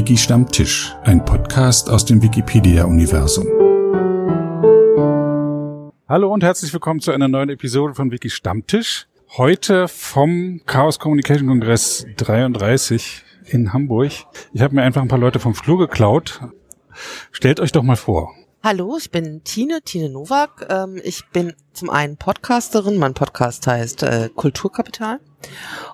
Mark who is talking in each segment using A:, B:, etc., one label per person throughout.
A: Wiki Stammtisch, ein Podcast aus dem Wikipedia-Universum. Hallo und herzlich willkommen zu einer neuen Episode von Wiki Stammtisch. Heute vom Chaos Communication Kongress 33 in Hamburg. Ich habe mir einfach ein paar Leute vom Flur geklaut. Stellt euch doch mal vor.
B: Hallo, ich bin Tine, Tine Nowak. Ähm, ich bin zum einen Podcasterin, mein Podcast heißt äh, Kulturkapital.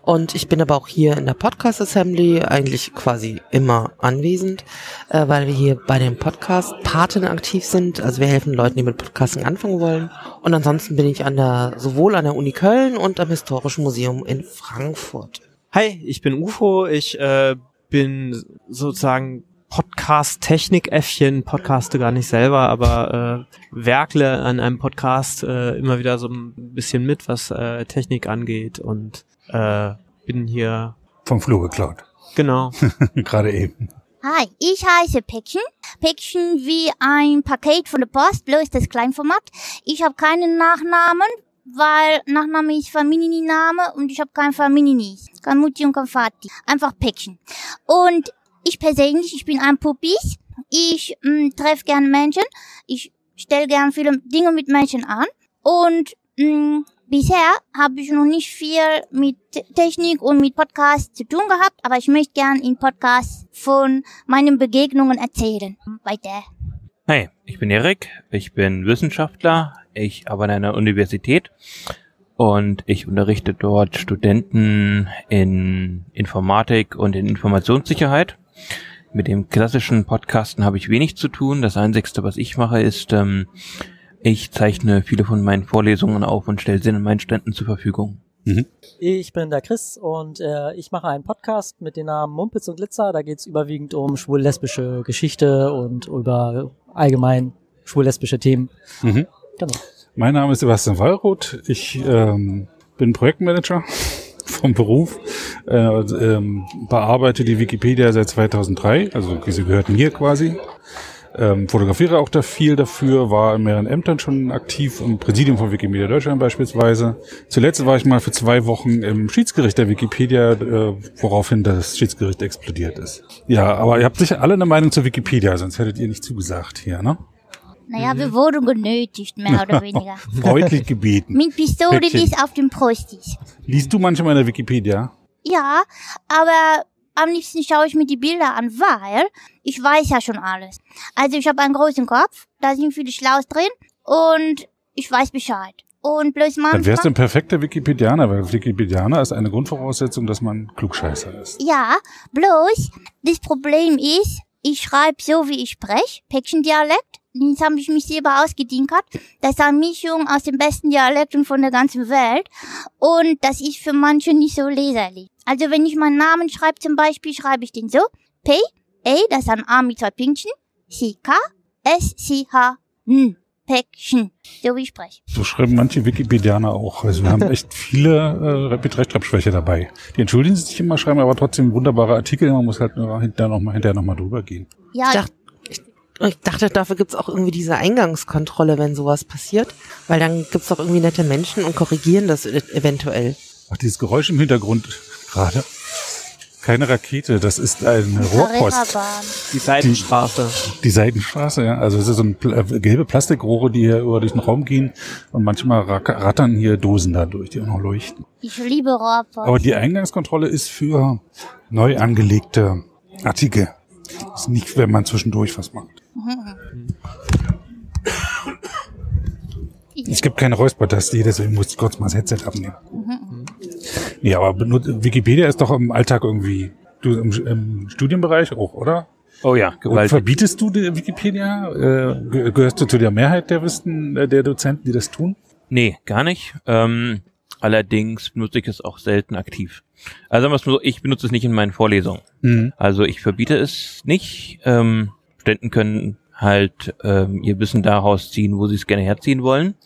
B: Und ich bin aber auch hier in der Podcast Assembly eigentlich quasi immer anwesend, äh, weil wir hier bei dem Podcast Paten aktiv sind. Also wir helfen Leuten, die mit Podcasting anfangen wollen. Und ansonsten bin ich an der, sowohl an der Uni Köln und am Historischen Museum in Frankfurt.
C: Hi, ich bin UFO. Ich äh, bin sozusagen Podcast-Technik-Äffchen, podcaste gar nicht selber, aber äh, werkle an einem Podcast äh, immer wieder so ein bisschen mit, was äh, Technik angeht und äh, bin hier
A: vom Flur geklaut.
C: Genau.
A: Gerade eben.
D: Hi, ich heiße Päckchen. Päckchen wie ein Paket von der Post, bloß das Kleinformat. Ich habe keinen Nachnamen, weil Nachname ist Familienname und ich habe kein Familie. Kein Mutti und kein Vati. Einfach Päckchen. Und ich persönlich, ich bin ein Puppis. Ich mm, treffe gern Menschen. Ich stelle gern viele Dinge mit Menschen an. Und mh, bisher habe ich noch nicht viel mit Technik und mit Podcasts zu tun gehabt, aber ich möchte gern in Podcasts von meinen Begegnungen erzählen. Weiter.
E: Hi, ich bin Erik, ich bin Wissenschaftler, ich arbeite an einer Universität und ich unterrichte dort Studenten in Informatik und in Informationssicherheit. Mit dem klassischen Podcasten habe ich wenig zu tun. Das Einzigste, was ich mache, ist, ähm, ich zeichne viele von meinen Vorlesungen auf und stelle sie in meinen Ständen zur Verfügung.
F: Mhm. Ich bin der Chris und äh, ich mache einen Podcast mit dem Namen Mumpitz und Glitzer. Da geht es überwiegend um schwul-lesbische Geschichte und über allgemein schwul-lesbische Themen.
A: Mhm. Genau. Mein Name ist Sebastian Wallroth. Ich ähm, bin Projektmanager vom Beruf, äh, ähm, bearbeite die Wikipedia seit 2003, also sie gehört mir quasi. Ähm, fotografiere auch da viel dafür, war in mehreren Ämtern schon aktiv, im Präsidium von Wikimedia Deutschland beispielsweise. Zuletzt war ich mal für zwei Wochen im Schiedsgericht der Wikipedia, äh, woraufhin das Schiedsgericht explodiert ist. Ja, aber ihr habt sicher alle eine Meinung zur Wikipedia, sonst hättet ihr nicht zugesagt hier, ne?
D: Naja, mhm. wir wurden genötigt, mehr oder weniger.
A: Freundlich gebeten.
D: Mit Pistole, die ist auf dem Prostis.
A: Liest du manchmal in der Wikipedia?
D: Ja, aber am liebsten schaue ich mir die Bilder an, weil ich weiß ja schon alles. Also ich habe einen großen Kopf, da sind viele Schlaus drin und ich weiß Bescheid. Und bloß manchmal...
A: Dann wärst du ein perfekter Wikipedianer, weil Wikipedianer ist eine Grundvoraussetzung, dass man Klugscheißer ist.
D: Ja, bloß das Problem ist, ich schreibe so, wie ich spreche, Päckchendialekt das habe ich mich selber ausgedinkert. Das ist eine Mischung aus den besten Dialekten von der ganzen Welt. Und das ist für manche nicht so leserlich. Also wenn ich meinen Namen schreibe zum Beispiel, schreibe ich den so. P, A, das ist ein A mit zwei Pünktchen. C, K, S, C, H, N. Päckchen, so wie ich spreche.
A: So schreiben manche Wikipedianer auch. Also wir haben echt viele äh, mit Rechtschreibschwäche dabei. Die entschuldigen sich immer, schreiben aber trotzdem wunderbare Artikel. Man muss halt nur hinterher nochmal hinterher noch mal drüber gehen.
B: Ja, ich dachte, ich dachte, dafür gibt's auch irgendwie diese Eingangskontrolle, wenn sowas passiert. Weil dann gibt's doch irgendwie nette Menschen und korrigieren das e- eventuell.
A: Ach, dieses Geräusch im Hintergrund gerade. Keine Rakete, das ist ein Rohrpost.
C: Die Seitenstraße.
A: Die, die Seitenstraße, ja. Also es ist so ein äh, gelbe Plastikrohre, die hier über den Raum gehen und manchmal rattern hier Dosen da durch, die auch noch leuchten.
D: Ich liebe Rohrpost.
A: Aber die Eingangskontrolle ist für neu angelegte Artikel. Das ist nicht, wenn man zwischendurch was macht. Es gibt keine Räuspertaste, deswegen muss ich kurz mal das Headset abnehmen. Nee, aber Wikipedia ist doch im Alltag irgendwie, du im, im Studienbereich auch, oder?
E: Oh ja,
A: gewaltig. Verbietest du die Wikipedia? Äh, gehörst du zu der Mehrheit der Wissen, äh, der Dozenten, die das tun?
E: Nee, gar nicht. Ähm, allerdings benutze ich es auch selten aktiv. Also sagen wir es mal so, ich benutze es nicht in meinen Vorlesungen. Mhm. Also ich verbiete es nicht. Ähm, Studenten können halt ähm, ihr Wissen daraus ziehen, wo sie es gerne herziehen wollen.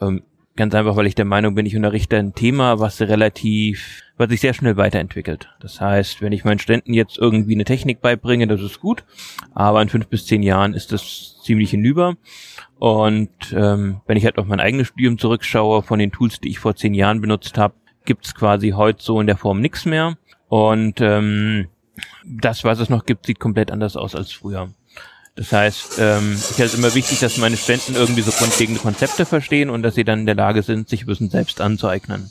E: Ähm, ganz einfach, weil ich der Meinung bin, ich unterrichte ein Thema, was relativ, was sich sehr schnell weiterentwickelt. Das heißt, wenn ich meinen Studenten jetzt irgendwie eine Technik beibringe, das ist gut, aber in fünf bis zehn Jahren ist das ziemlich hinüber. Und ähm, wenn ich halt auf mein eigenes Studium zurückschaue, von den Tools, die ich vor zehn Jahren benutzt habe, gibt's quasi heute so in der Form nichts mehr. Und ähm, das, was es noch gibt, sieht komplett anders aus als früher. Das heißt, ähm, ich halte es immer wichtig, dass meine Studenten irgendwie so grundlegende Konzepte verstehen und dass sie dann in der Lage sind, sich Wissen selbst anzueignen.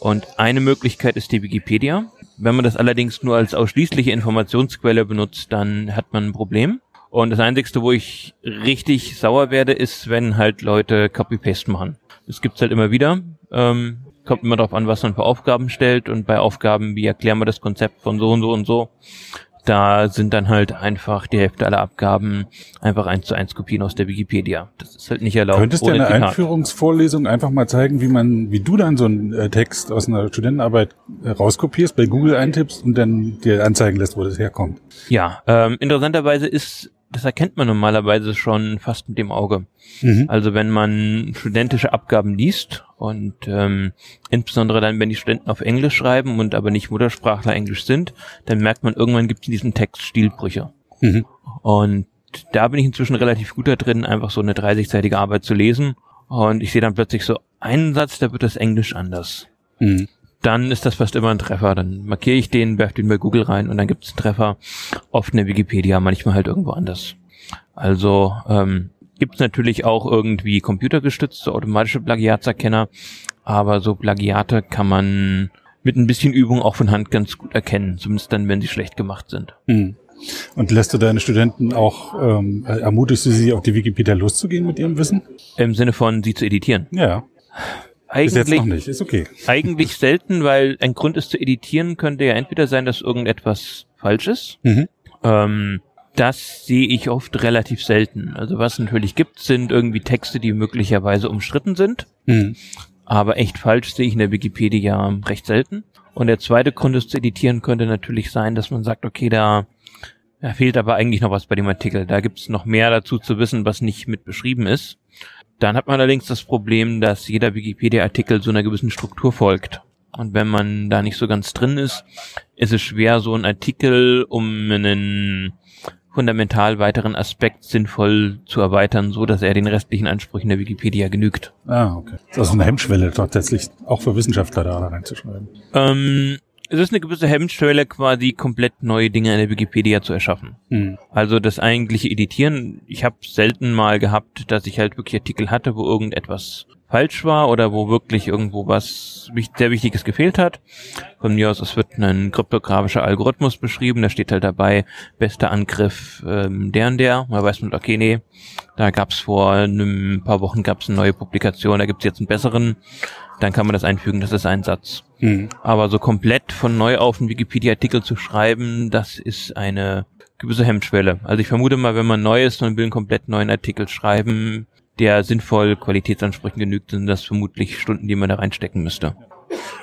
E: Und eine Möglichkeit ist die Wikipedia. Wenn man das allerdings nur als ausschließliche Informationsquelle benutzt, dann hat man ein Problem. Und das Einzigste, wo ich richtig sauer werde, ist, wenn halt Leute Copy-Paste machen. Das gibt's halt immer wieder. Ähm, kommt immer darauf an, was man für Aufgaben stellt. Und bei Aufgaben, wie erklären wir das Konzept von so und so und so, da sind dann halt einfach die Hälfte aller Abgaben einfach eins zu eins Kopien aus der Wikipedia. Das ist halt nicht erlaubt.
A: Könntest du eine Zitat. Einführungsvorlesung einfach mal zeigen, wie man, wie du dann so einen äh, Text aus einer Studentenarbeit äh, rauskopierst, bei Google eintippst und dann dir anzeigen lässt, wo das herkommt?
E: Ja, ähm, interessanterweise ist das erkennt man normalerweise schon fast mit dem Auge. Mhm. Also wenn man studentische Abgaben liest und ähm, insbesondere dann, wenn die Studenten auf Englisch schreiben und aber nicht Muttersprachler Englisch sind, dann merkt man, irgendwann gibt es in diesem Text Stilbrüche. Mhm. Und da bin ich inzwischen relativ gut da drin, einfach so eine 30-seitige Arbeit zu lesen. Und ich sehe dann plötzlich so einen Satz, da wird das Englisch anders. Mhm dann ist das fast immer ein Treffer. Dann markiere ich den, werfe den bei Google rein und dann gibt es einen Treffer. Oft in der Wikipedia, manchmal halt irgendwo anders. Also ähm, gibt es natürlich auch irgendwie computergestützte automatische Plagiatserkenner, aber so Plagiate kann man mit ein bisschen Übung auch von Hand ganz gut erkennen, zumindest dann, wenn sie schlecht gemacht sind.
A: Mhm. Und lässt du deine Studenten auch, ähm, ermutigst du sie auf die Wikipedia loszugehen mit ihrem Wissen?
E: Im Sinne von sie zu editieren?
A: Ja.
E: Eigentlich,
A: Bis jetzt noch nicht, ist okay.
E: Eigentlich selten, weil ein Grund ist zu editieren könnte ja entweder sein, dass irgendetwas falsch ist. Mhm. Ähm, das sehe ich oft relativ selten. Also was natürlich gibt, sind irgendwie Texte, die möglicherweise umstritten sind. Mhm. Aber echt falsch sehe ich in der Wikipedia recht selten. Und der zweite Grund, es zu editieren, könnte natürlich sein, dass man sagt, okay, da, da fehlt aber eigentlich noch was bei dem Artikel. Da gibt es noch mehr dazu zu wissen, was nicht mit beschrieben ist. Dann hat man allerdings das Problem, dass jeder Wikipedia-Artikel so einer gewissen Struktur folgt. Und wenn man da nicht so ganz drin ist, ist es schwer, so einen Artikel um einen fundamental weiteren Aspekt sinnvoll zu erweitern, so dass er den restlichen Ansprüchen der Wikipedia genügt.
A: Ah, okay. Das ist also eine Hemmschwelle tatsächlich auch für Wissenschaftler da reinzuschreiben.
E: Ähm, es ist eine gewisse Hemmschwelle, quasi komplett neue Dinge in der Wikipedia zu erschaffen. Mhm. Also das eigentliche Editieren, ich habe selten mal gehabt, dass ich halt wirklich Artikel hatte, wo irgendetwas falsch war oder wo wirklich irgendwo was sehr Wichtiges gefehlt hat. Von mir aus, es wird ein kryptografischer Algorithmus beschrieben, da steht halt dabei, bester Angriff ähm, der und der. Da weiß man, okay, nee, da gab's vor ein paar Wochen gab's eine neue Publikation, da gibt's jetzt einen besseren dann kann man das einfügen, das ist ein Satz. Mhm. Aber so komplett von neu auf einen Wikipedia-Artikel zu schreiben, das ist eine gewisse Hemmschwelle. Also ich vermute mal, wenn man neu ist und will einen komplett neuen Artikel schreiben, der sinnvoll Qualitätsansprüchen genügt, sind das vermutlich Stunden, die man da reinstecken müsste.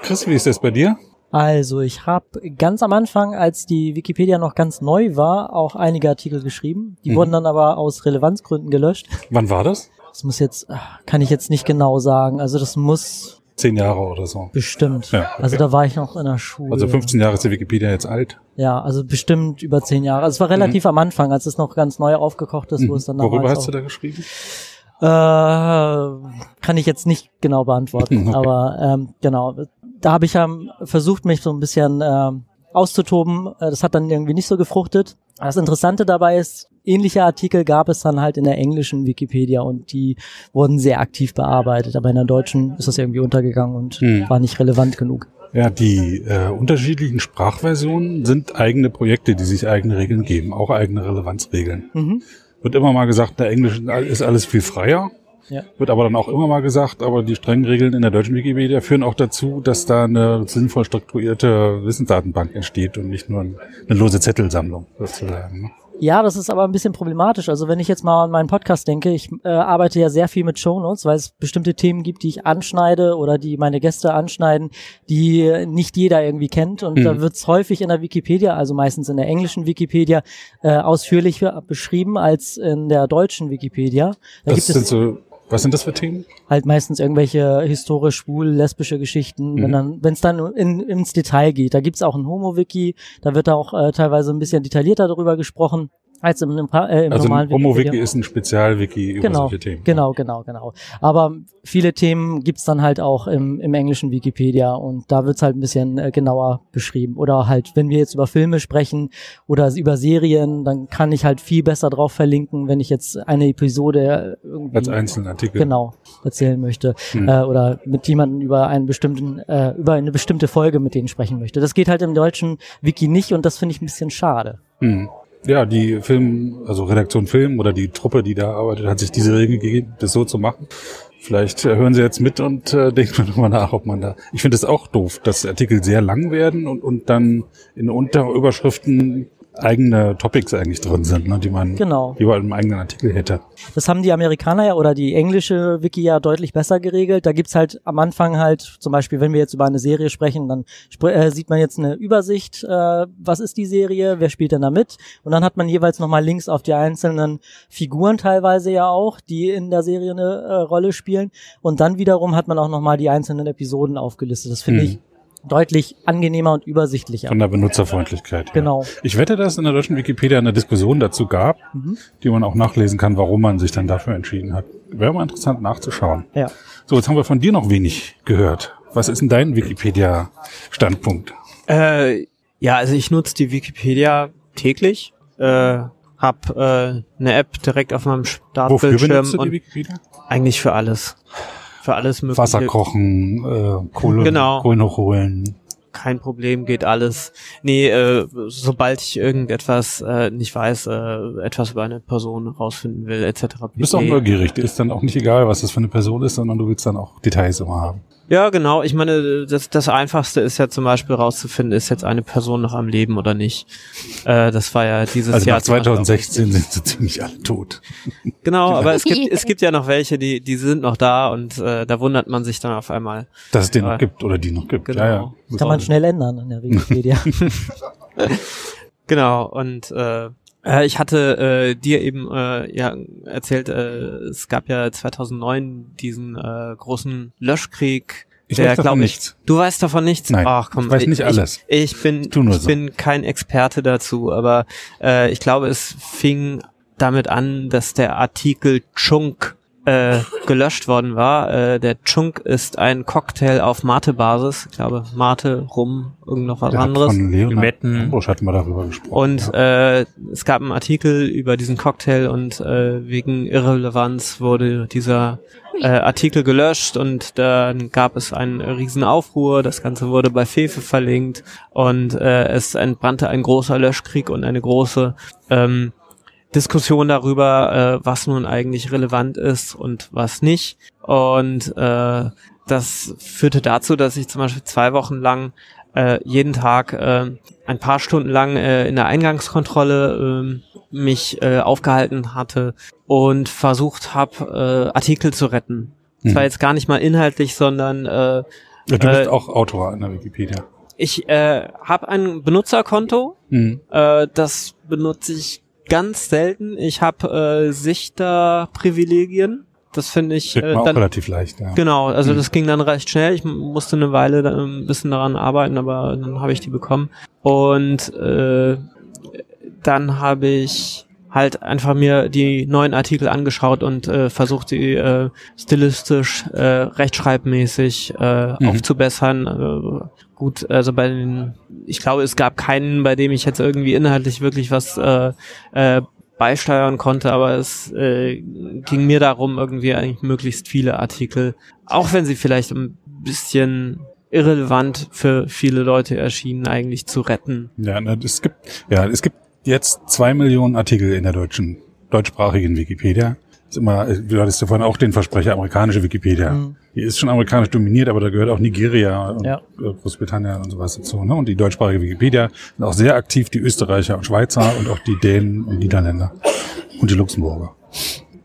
A: Chris, wie ist das bei dir?
F: Also ich habe ganz am Anfang, als die Wikipedia noch ganz neu war, auch einige Artikel geschrieben. Die mhm. wurden dann aber aus Relevanzgründen gelöscht.
A: Wann war das?
F: Das muss jetzt, kann ich jetzt nicht genau sagen. Also das muss
A: zehn Jahre oder so.
F: Bestimmt. Ja, okay. Also da war ich noch in der Schule.
A: Also 15 Jahre ist die Wikipedia jetzt alt.
F: Ja, also bestimmt über zehn Jahre. Also es war relativ mhm. am Anfang, als es noch ganz neu aufgekocht ist, mhm. wo es dann
A: Worüber hast du da geschrieben?
F: Äh, kann ich jetzt nicht genau beantworten. okay. Aber ähm, genau, da habe ich ähm, versucht, mich so ein bisschen ähm, auszutoben. Äh, das hat dann irgendwie nicht so gefruchtet. Das Interessante dabei ist, ähnliche Artikel gab es dann halt in der englischen Wikipedia und die wurden sehr aktiv bearbeitet, aber in der deutschen ist das irgendwie untergegangen und hm. war nicht relevant genug.
A: Ja, die äh, unterschiedlichen Sprachversionen sind eigene Projekte, die sich eigene Regeln geben, auch eigene Relevanzregeln. Mhm. Wird immer mal gesagt, der Englischen ist alles viel freier. Ja. Wird aber dann auch immer mal gesagt, aber die strengen Regeln in der deutschen Wikipedia führen auch dazu, dass da eine sinnvoll strukturierte Wissensdatenbank entsteht und nicht nur eine lose Zettelsammlung sozusagen.
F: Ja, das ist aber ein bisschen problematisch. Also wenn ich jetzt mal an meinen Podcast denke, ich äh, arbeite ja sehr viel mit Shownotes, weil es bestimmte Themen gibt, die ich anschneide oder die meine Gäste anschneiden, die nicht jeder irgendwie kennt. Und mhm. da wird es häufig in der Wikipedia, also meistens in der englischen Wikipedia, äh, ausführlicher beschrieben als in der deutschen Wikipedia.
A: Da das gibt sind es so was sind das für Themen?
F: Halt meistens irgendwelche historisch schwul, lesbische Geschichten, mhm. wenn dann, wenn es dann in, ins Detail geht. Da gibt's auch ein Homo-Wiki, da wird auch äh, teilweise ein bisschen detaillierter darüber gesprochen. Als im, im, äh, im
A: also
F: normalen
A: ein Homo-Wiki ist ein Spezialwiki über
F: Genau,
A: solche Themen.
F: genau, genau, genau. Aber viele Themen gibt's dann halt auch im, im englischen Wikipedia und da wird's halt ein bisschen äh, genauer beschrieben. Oder halt, wenn wir jetzt über Filme sprechen oder über Serien, dann kann ich halt viel besser drauf verlinken, wenn ich jetzt eine Episode irgendwie
A: Als einzelnen Artikel.
F: genau erzählen möchte
A: Hm.
F: äh, oder mit jemandem über einen bestimmten äh, über eine bestimmte Folge mit denen sprechen möchte. Das geht halt im deutschen Wiki nicht und das finde ich ein bisschen schade.
A: Hm. Ja, die Film, also Redaktion Film oder die Truppe, die da arbeitet, hat sich diese Regel gegeben, das so zu machen. Vielleicht äh, hören sie jetzt mit und äh, denken nochmal nach, ob man da. Ich finde es auch doof, dass Artikel sehr lang werden und, und dann in Unterüberschriften eigene Topics eigentlich drin sind, ne, die man
F: Genau.
A: überall im eigenen Artikel hätte.
F: Das haben die Amerikaner ja oder die englische Wiki ja deutlich besser geregelt. Da gibt's halt am Anfang halt, zum Beispiel, wenn wir jetzt über eine Serie sprechen, dann spr äh, sieht man jetzt eine Übersicht, äh, was ist die Serie, wer spielt denn da mit? Und dann hat man jeweils nochmal Links auf die einzelnen Figuren teilweise ja auch, die in der Serie eine äh, Rolle spielen. Und dann wiederum hat man auch nochmal die einzelnen Episoden aufgelistet. Das finde
A: Mhm.
F: ich deutlich angenehmer und übersichtlicher.
A: Von der Benutzerfreundlichkeit. her.
F: Genau.
A: Ich wette, dass es in der deutschen Wikipedia eine Diskussion dazu gab,
F: Mhm.
A: die man auch nachlesen kann, warum man sich dann dafür entschieden hat. Wäre mal interessant nachzuschauen.
F: Ja.
A: So, jetzt haben wir von dir noch wenig gehört. Was ist denn dein Wikipedia-Standpunkt?
C: Äh, ja, also ich nutze die Wikipedia täglich, äh, hab äh, eine App direkt auf meinem
A: Wofür
C: Startbildschirm
A: benutzt du die
C: und
A: Wikipedia?
C: eigentlich für alles. Für alles mögliche.
A: Wasser kochen, äh, Kohle,
C: Genau.
A: Kohlen hochholen.
C: Kein Problem, geht alles. Nee, äh, sobald ich irgendetwas äh, nicht weiß, äh, etwas über eine Person rausfinden will, etc.
A: Du bist auch
C: pp.
A: neugierig. Ist dann auch nicht egal, was das für eine Person ist, sondern du willst dann auch Details immer haben.
C: Ja, genau. Ich meine, das, das Einfachste ist ja zum Beispiel rauszufinden, ist jetzt eine Person noch am Leben oder nicht. Äh, das war ja dieses
A: Also
C: Jahr.
A: nach
C: zum Beispiel auch
A: 2016 sind sie ziemlich alle tot.
C: Genau, aber es gibt, es gibt ja noch welche, die, die sind noch da und äh, da wundert man sich dann auf einmal.
A: Dass es den noch gibt oder die noch gibt.
C: Genau.
A: Ja, ja.
F: Das kann man schnell ändern in der Wikipedia.
C: Genau, und äh, äh, ich hatte äh, dir eben äh, ja erzählt, äh, es gab ja 2009 diesen äh, großen Löschkrieg.
A: Ich
C: der,
A: weiß davon
C: ich,
A: nichts.
C: Du weißt davon nichts?
A: Nein,
C: Ach, komm,
A: ich weiß nicht alles.
C: Ich, ich bin, ich
A: so.
C: bin kein Experte dazu, aber äh, ich glaube, es fing damit an, dass der Artikel Chunk äh, gelöscht worden war. Äh, der Chunk ist ein Cocktail auf Mate-Basis. Ich glaube, Mate, Rum, irgend noch was
A: Der hat
C: anderes.
A: von Leonard
E: Metten.
A: Ambusch hatten wir darüber gesprochen.
C: Und
A: ja.
C: äh, es gab einen Artikel über diesen Cocktail und äh, wegen Irrelevanz wurde dieser äh, Artikel gelöscht und dann gab es einen riesen Aufruhr. Das Ganze wurde bei Fefe verlinkt und äh, es entbrannte ein großer Löschkrieg und eine große ähm, Diskussion darüber, äh, was nun eigentlich relevant ist und was nicht. Und äh, das führte dazu, dass ich zum Beispiel zwei Wochen lang äh, jeden Tag äh, ein paar Stunden lang äh, in der Eingangskontrolle äh, mich äh, aufgehalten hatte und versucht habe, äh, Artikel zu retten.
A: Mhm.
C: Zwar jetzt gar nicht mal inhaltlich, sondern äh,
A: Ja, du bist
C: äh,
A: auch Autor an der Wikipedia.
C: ich äh, habe ein Benutzerkonto,
A: Mhm.
C: äh, das benutze ich ganz selten. Ich habe äh, Sichterprivilegien. Das finde ich äh, dann
A: relativ leicht, ja.
C: Genau, also
A: Mhm.
C: das ging dann recht schnell. Ich musste eine Weile da ein bisschen daran arbeiten, aber dann habe ich die bekommen. Und äh, dann habe ich halt einfach mir die neuen Artikel angeschaut und äh, versucht, sie äh, stilistisch, äh, rechtschreibmäßig äh,
A: Mhm.
C: aufzubessern. Gut, also bei den, ich glaube, es gab keinen, bei dem ich jetzt irgendwie inhaltlich wirklich was äh, äh, beisteuern konnte, aber es äh, ging mir darum, irgendwie eigentlich möglichst viele Artikel, auch wenn sie vielleicht ein bisschen irrelevant für viele Leute erschienen, eigentlich zu retten.
A: Ja, es gibt, ja, es gibt jetzt zwei Millionen Artikel in der deutschen, deutschsprachigen Wikipedia. Ist immer, du hattest ja vorhin auch den Versprecher, amerikanische Wikipedia.
F: Mhm.
A: Die ist schon amerikanisch dominiert, aber da gehört auch Nigeria und
F: Ja.
A: äh, Großbritannien und sowas dazu. Ne? Und die deutschsprachige Wikipedia sind auch sehr aktiv, die Österreicher und Schweizer und auch die Dänen und Niederländer und die Luxemburger.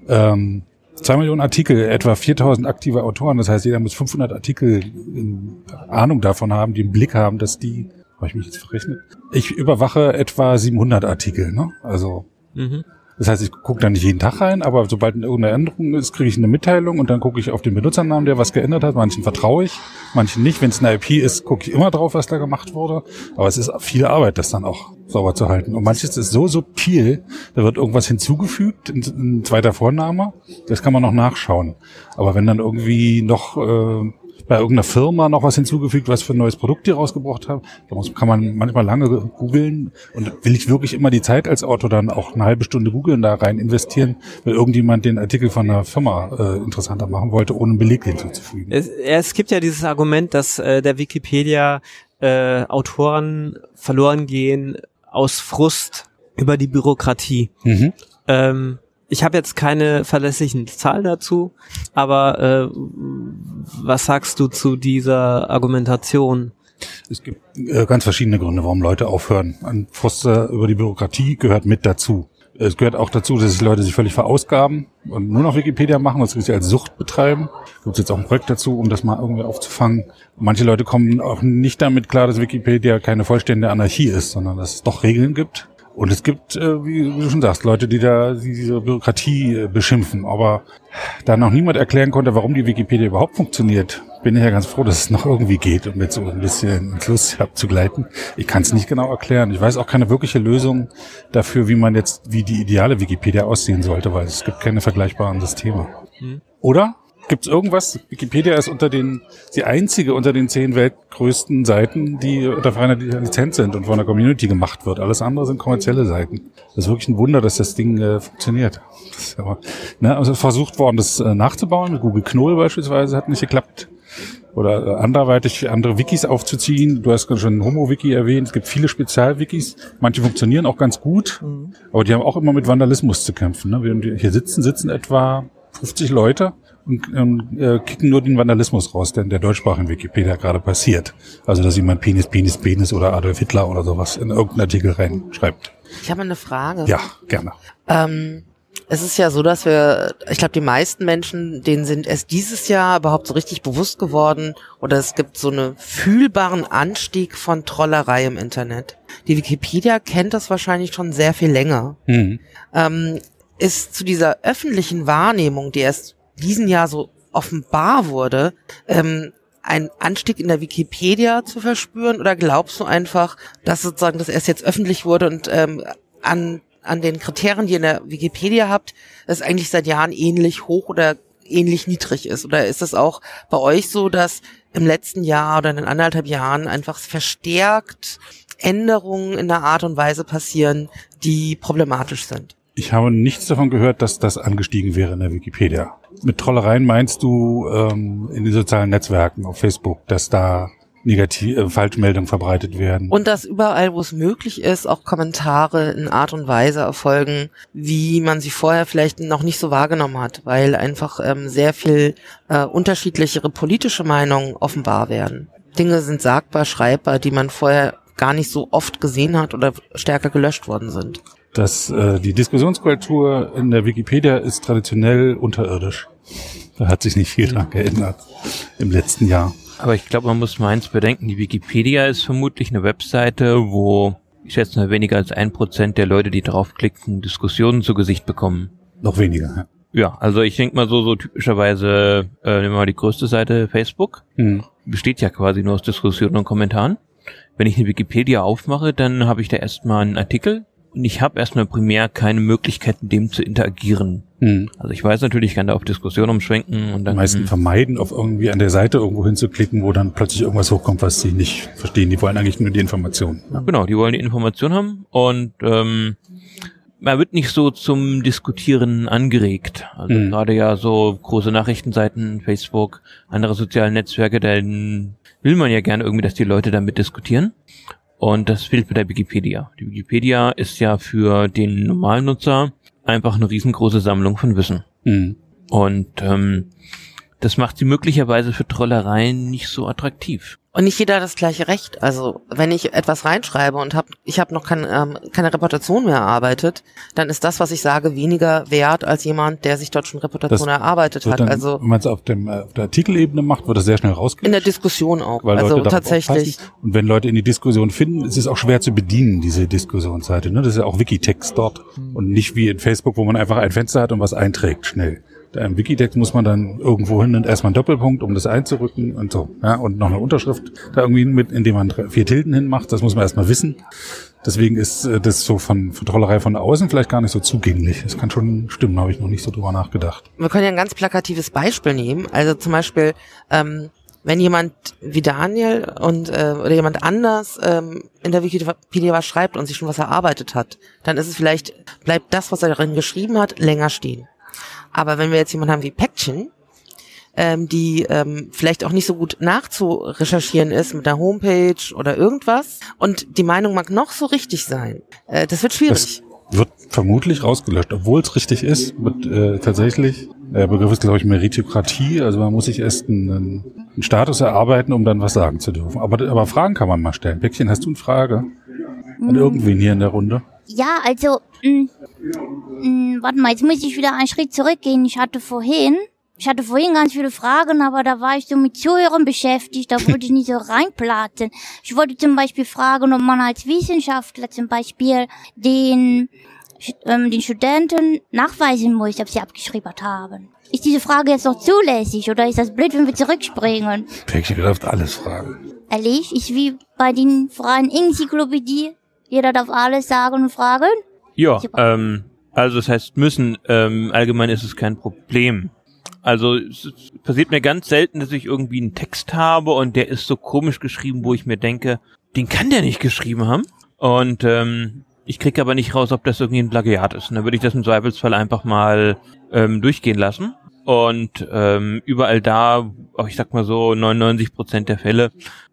A: Ähm, zwei Millionen Artikel, etwa 4000 aktive Autoren. Das heißt, jeder muss 500 Artikel in Ahnung davon haben, die im Blick haben, dass die, habe ich mich jetzt verrechnet? Ich überwache etwa 700 Artikel. Ne? Also
C: Mhm.
A: Das heißt, ich gucke da nicht jeden Tag rein, aber sobald irgendeine Änderung ist, kriege ich eine Mitteilung und dann gucke ich auf den Benutzernamen, der was geändert hat. Manchen vertraue ich, manchen nicht. Wenn es eine IP ist, gucke ich immer drauf, was da gemacht wurde. Aber es ist viel Arbeit, das dann auch sauber zu halten. Und manches ist so subtil, da wird irgendwas hinzugefügt, ein, zweiter Vorname, das kann man noch nachschauen. Aber wenn dann irgendwie noch äh, bei irgendeiner Firma noch was hinzugefügt, was für ein neues Produkt die rausgebracht haben. Da muss, kann man manchmal lange googeln und will ich wirklich immer die Zeit als Autor dann auch eine halbe Stunde googeln da rein investieren, weil irgendjemand den Artikel von einer Firma äh, interessanter machen wollte, ohne einen Beleg hinzuzufügen.
C: Es, es gibt ja dieses Argument, dass äh, der Wikipedia äh, Autoren verloren gehen aus Frust über die Bürokratie. Mhm. Ähm, ich habe jetzt keine verlässlichen Zahlen dazu, aber äh, was sagst du zu dieser Argumentation?
A: Es gibt äh, ganz verschiedene Gründe, warum Leute aufhören. Ein Frust über die Bürokratie gehört mit dazu. Es gehört auch dazu, dass die Leute sich völlig verausgaben und nur noch Wikipedia machen, was sie als Sucht betreiben. Gibt jetzt auch ein Projekt dazu, um das mal irgendwie aufzufangen. Manche Leute kommen auch nicht damit klar, dass Wikipedia keine vollständige Anarchie ist, sondern dass es doch Regeln gibt und es gibt, äh, wie, wie, du schon sagst, Leute, die da die diese Bürokratie äh, beschimpfen. Aber da noch niemand erklären konnte, warum die Wikipedia überhaupt funktioniert, bin ich ja ganz froh, dass es noch irgendwie geht, um jetzt so ein bisschen ins Lust abzugleiten. Ich kann es nicht genau erklären. Ich weiß auch keine wirkliche Lösung dafür, wie man jetzt, wie die ideale Wikipedia aussehen sollte, weil es gibt keine vergleichbaren Systeme. Hm. Oder? Gibt es irgendwas? Wikipedia ist unter den die einzige unter den zehn weltgrößten Seiten, die unter freiner Lizenz sind und von der Community gemacht wird. Alles andere sind kommerzielle Seiten. Das ist wirklich ein Wunder, dass das Ding äh, funktioniert. Das ist aber, ne, also versucht worden, das äh, nachzubauen. Google Knoll beispielsweise hat nicht geklappt. Oder äh, anderweitig andere Wikis aufzuziehen. Du hast schon Homo-Wiki erwähnt. Es gibt viele Spezialwikis. Manche funktionieren auch ganz gut, mhm. aber die haben auch immer mit Vandalismus zu kämpfen. Ne? Wir hier sitzen, sitzen etwa 50 Leute und ähm, äh, kicken nur den Vandalismus raus, der in der deutschsprachigen Wikipedia gerade passiert. Also dass jemand Penis, Penis, Penis oder Adolf Hitler oder sowas in irgendeinen Artikel reinschreibt.
B: Ich habe eine Frage.
A: Ja, gerne.
B: Ähm, es ist ja so, dass wir, ich glaube, die meisten Menschen, denen sind erst dieses Jahr überhaupt so richtig bewusst geworden oder es gibt so einen fühlbaren Anstieg von Trollerei im Internet. Die Wikipedia kennt das wahrscheinlich schon sehr viel länger. Mhm. Ähm, ist zu dieser öffentlichen Wahrnehmung, die erst diesen Jahr so offenbar wurde, ähm, ein Anstieg in der Wikipedia zu verspüren oder glaubst du einfach, dass sozusagen das erst jetzt öffentlich wurde und ähm, an, an den Kriterien, die ihr in der Wikipedia habt, es eigentlich seit Jahren ähnlich hoch oder ähnlich niedrig ist? Oder ist es auch bei euch so, dass im letzten Jahr oder in den anderthalb Jahren einfach verstärkt Änderungen in der Art und Weise passieren, die problematisch sind?
A: Ich habe nichts davon gehört, dass das angestiegen wäre in der Wikipedia. Mit Trollereien meinst du ähm, in den sozialen Netzwerken auf Facebook, dass da negative äh, Falschmeldungen verbreitet werden.
B: Und dass überall, wo es möglich ist, auch Kommentare in Art und Weise erfolgen, wie man sie vorher vielleicht noch nicht so wahrgenommen hat, weil einfach ähm, sehr viel äh, unterschiedlichere politische Meinungen offenbar werden. Dinge sind sagbar, schreibbar, die man vorher gar nicht so oft gesehen hat oder stärker gelöscht worden sind
A: dass äh, die Diskussionskultur in der Wikipedia ist traditionell unterirdisch. Da hat sich nicht viel dran geändert im letzten Jahr.
E: Aber ich glaube, man muss mal eins bedenken, die Wikipedia ist vermutlich eine Webseite, wo ich schätze mal weniger als ein Prozent der Leute, die draufklicken, Diskussionen zu Gesicht bekommen.
A: Noch weniger, ja.
E: Ja, also ich denke mal so, so typischerweise, äh, nehmen wir mal die größte Seite, Facebook, hm. besteht ja quasi nur aus Diskussionen und Kommentaren. Wenn ich eine Wikipedia aufmache, dann habe ich da erstmal einen Artikel, und ich habe erstmal primär keine Möglichkeit, mit dem zu interagieren. Hm. Also ich weiß natürlich, ich kann da auf Diskussion umschwenken und dann.
A: Die meisten vermeiden, auf irgendwie an der Seite irgendwo hinzuklicken, wo dann plötzlich irgendwas hochkommt, was sie nicht verstehen. Die wollen eigentlich nur die Information.
E: Ja. Genau, die wollen die Information haben und ähm, man wird nicht so zum Diskutieren angeregt. Also hm. gerade ja so große Nachrichtenseiten, Facebook, andere soziale Netzwerke, dann will man ja gerne irgendwie, dass die Leute damit diskutieren. Und das fehlt mit der Wikipedia. Die Wikipedia ist ja für den normalen Nutzer einfach eine riesengroße Sammlung von Wissen. Mhm. Und ähm, das macht sie möglicherweise für Trollereien nicht so attraktiv.
B: Und nicht jeder hat das gleiche Recht. Also wenn ich etwas reinschreibe und hab, ich habe noch kein, ähm, keine Reputation mehr erarbeitet, dann ist das, was ich sage, weniger wert als jemand, der sich dort schon Reputation
A: Das
B: erarbeitet hat.
A: dann,
B: also
A: wenn man es auf, dem, äh, auf der Artikelebene macht, wird das sehr schnell rausgelöscht.
B: in der Diskussion auch.
A: weil
B: also
A: Leute
B: tatsächlich.
A: aufpassen. Und wenn Leute in die Diskussion finden, ist es auch schwer zu bedienen, diese Diskussionsseite. Ne? Das ist ja auch Wikitext dort und nicht wie in Facebook, wo man einfach ein Fenster hat und was einträgt schnell. Im Wikitext muss man dann irgendwo hin und erstmal einen Doppelpunkt, um das einzurücken und so. Ja? Und noch eine Unterschrift da irgendwie mit, indem man vier Tilden hinmacht. Das muss man erstmal wissen. Deswegen ist äh, das so von, von Trollerei von außen vielleicht gar nicht so zugänglich. Das kann schon stimmen, habe ich noch nicht so drüber nachgedacht.
B: Wir können ja ein ganz plakatives Beispiel nehmen. Also zum Beispiel, ähm, wenn jemand wie Daniel und äh, oder jemand anders ähm, in der Wikipedia was schreibt und sich schon was erarbeitet hat, dann ist es vielleicht, bleibt das, was er darin geschrieben hat, länger stehen. Aber wenn wir jetzt jemanden haben wie Päckchen, ähm, die ähm, vielleicht auch nicht so gut nachzurecherchieren ist mit der Homepage oder irgendwas und die Meinung mag noch so richtig sein, äh, das wird schwierig.
A: Das wird vermutlich rausgelöscht, obwohl es richtig ist. Wird, äh, tatsächlich, der Begriff ist, glaube ich, Meritokratie. Also man muss sich erst einen, einen Status erarbeiten, um dann was sagen zu dürfen. Aber, aber Fragen kann man mal stellen. Päckchen, hast du eine Frage? An irgendwen hier in der Runde?
D: Ja, also, mh, mh, warte mal, jetzt muss ich wieder einen Schritt zurückgehen. Ich hatte vorhin, ich hatte vorhin ganz viele Fragen, aber da war ich so mit Zuhören beschäftigt, da wollte ich nicht so reinplatzen. Ich wollte zum Beispiel fragen, ob man als Wissenschaftler zum Beispiel den, ähm, den Studenten nachweisen muss, ob sie abgeschrieben haben. Ist diese Frage jetzt noch zulässig oder ist das blöd, wenn wir zurückspringen?
A: Päckchen darf alles fragen.
D: Ehrlich, ist wie bei den freien Enzyklopädie. Jeder darf alles sagen und fragen.
E: Ja, ähm, also das heißt müssen, ähm, allgemein ist es kein Problem. Also es passiert mir ganz selten, dass ich irgendwie einen Text habe und der ist so komisch geschrieben, wo ich mir denke, den kann der nicht geschrieben haben. Und ähm, ich kriege aber nicht raus, ob das irgendwie ein Plagiat ist. Und dann würde ich das im Zweifelsfall einfach mal ähm, durchgehen lassen. Und ähm, überall da, auch ich sag mal so 99 Prozent der Fälle,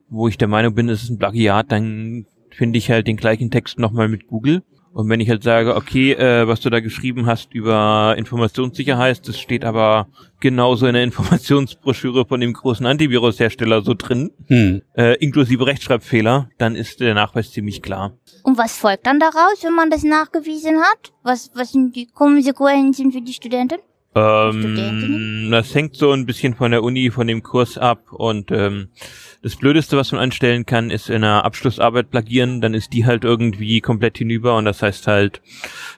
E: wo ich der Meinung bin, es ist ein Plagiat, dann finde ich halt den gleichen Text nochmal mit Google. Und wenn ich halt sage, okay, äh, was du da geschrieben hast über Informationssicherheit, das steht aber genauso in der Informationsbroschüre von dem großen Antivirushersteller so drin,
A: Hm.
E: äh, inklusive Rechtschreibfehler, dann ist der Nachweis ziemlich klar.
D: Und was folgt dann daraus, wenn man das nachgewiesen hat? Was, was sind die Konsequenzen für die Studenten?
E: Ähm, das hängt so ein bisschen von der Uni, von dem Kurs ab und ähm, das Blödeste, was man anstellen kann, ist in einer Abschlussarbeit plagieren, dann ist die halt irgendwie komplett hinüber und das heißt halt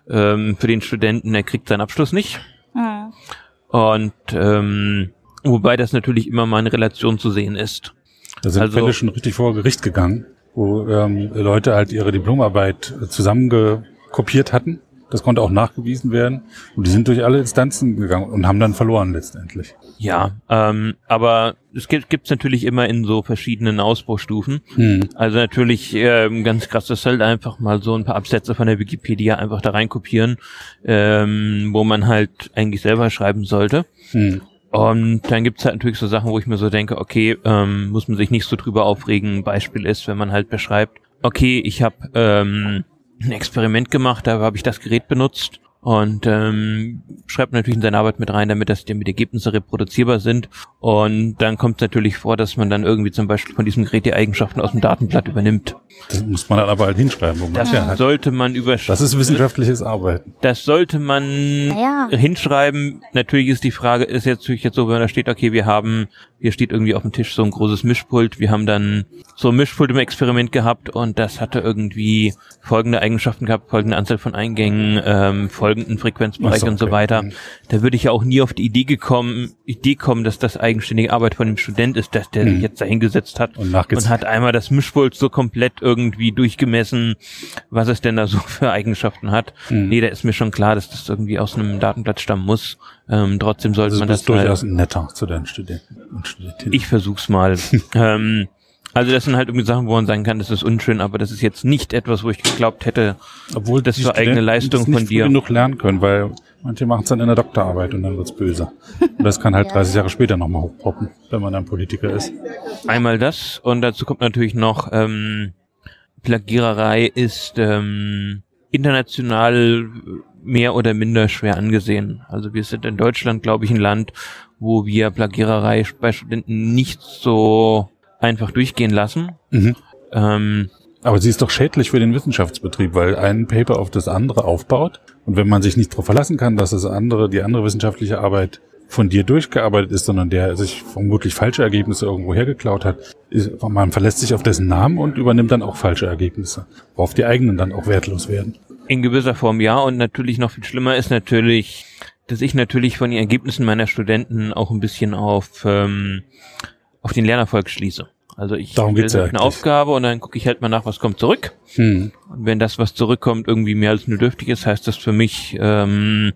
E: ähm, für den Studenten, er kriegt seinen Abschluss nicht.
D: Hm.
E: Und ähm, wobei das natürlich immer mal in Relation zu sehen ist.
A: Da sind
E: Also-
A: Fälle schon richtig vor Gericht gegangen, wo ähm, Leute halt ihre Diplomarbeit zusammengekopiert hatten. Das konnte auch nachgewiesen werden. Und die sind durch alle Instanzen gegangen und haben dann verloren letztendlich.
E: Ja, ähm, aber es gibt gibt's natürlich immer in so verschiedenen Ausbaustufen.
A: Hm.
E: Also natürlich ähm, ganz krass, das halt einfach mal so ein paar Absätze von der Wikipedia einfach da reinkopieren, ähm, wo man halt eigentlich selber schreiben sollte.
A: Hm.
E: Und dann gibt's halt natürlich so Sachen, wo ich mir so denke, okay, ähm, muss man sich nicht so drüber aufregen. Ein Beispiel ist, wenn man halt beschreibt, okay, ich habe ähm, ein Experiment gemacht, da habe ich das Gerät benutzt und ähm, schreibt natürlich in seine Arbeit mit rein, damit das damit die Ergebnisse reproduzierbar sind. Und dann kommt es natürlich vor, dass man dann irgendwie zum Beispiel von diesem Gerät die Eigenschaften aus dem Datenblatt übernimmt.
A: Das muss man dann aber halt hinschreiben, wo man
E: Das
A: ja hat.
E: sollte man über
A: Das ist wissenschaftliches Arbeiten.
E: das sollte man
D: Naja.
E: hinschreiben. Natürlich ist die Frage, ist jetzt natürlich jetzt so, wenn da steht, okay, wir haben, hier steht irgendwie auf dem Tisch so ein großes Mischpult. Wir haben dann so ein Mischpult im Experiment gehabt und das hatte irgendwie folgende Eigenschaften gehabt, folgende Anzahl von Eingängen, ähm, folgenden Frequenzbereich
A: so,
E: und so
A: okay.
E: weiter.
A: Mhm.
E: Da würde ich ja auch nie auf die Idee gekommen, Idee kommen, dass das eigenständige Arbeit von dem Student ist, dass der
A: Mhm.
E: sich jetzt da hingesetzt hat
A: Und
E: und hat einmal das Mischpult so komplett irgendwie durchgemessen, was es denn da so für Eigenschaften hat.
A: Mhm.
E: Nee, da ist mir schon klar, dass das irgendwie aus einem Datenblatt stammen muss. Ähm, trotzdem sollte
A: Also
E: man das
A: durchaus
E: halt,
A: netter zu deinen Studenten und Studentinnen.
E: Ich versuch's mal. ähm, also das sind halt irgendwie Sachen, wo man sagen kann, das ist unschön, aber das ist jetzt nicht etwas, wo ich geglaubt hätte,
A: Obwohl
E: das war eigene Leistung
A: nicht
E: von dir.
A: genug lernen können, weil manche machen es dann in der Doktorarbeit und dann wird's böse. Und das kann halt
D: Ja.
A: 30 Jahre später nochmal hochpoppen, wenn man dann Politiker ist.
E: einmal das und dazu kommt natürlich noch, ähm, Plagiererei ist ähm, international mehr oder minder schwer angesehen. Also wir sind in Deutschland, glaube ich, ein Land, wo wir Plagiererei bei Studenten nicht so einfach durchgehen lassen.
A: Mhm. Ähm, aber sie ist doch schädlich für den Wissenschaftsbetrieb, weil ein Paper auf das andere aufbaut. Und wenn man sich nicht darauf verlassen kann, dass das andere, die andere wissenschaftliche Arbeit von dir durchgearbeitet ist, sondern der sich vermutlich falsche Ergebnisse irgendwo hergeklaut hat, ist, man verlässt sich auf dessen Namen und übernimmt dann auch falsche Ergebnisse, worauf die eigenen dann auch wertlos werden.
E: In gewisser Form ja und natürlich noch viel schlimmer ist natürlich, dass ich natürlich von den Ergebnissen meiner Studenten auch ein bisschen auf, ähm, auf den Lernerfolg schließe. Also ich
A: Darum geht's ja
E: eine Aufgabe und dann gucke ich halt mal nach, was kommt zurück. Hm. Und wenn das, was zurückkommt, irgendwie mehr als nur dürftig ist, heißt das für mich, ähm,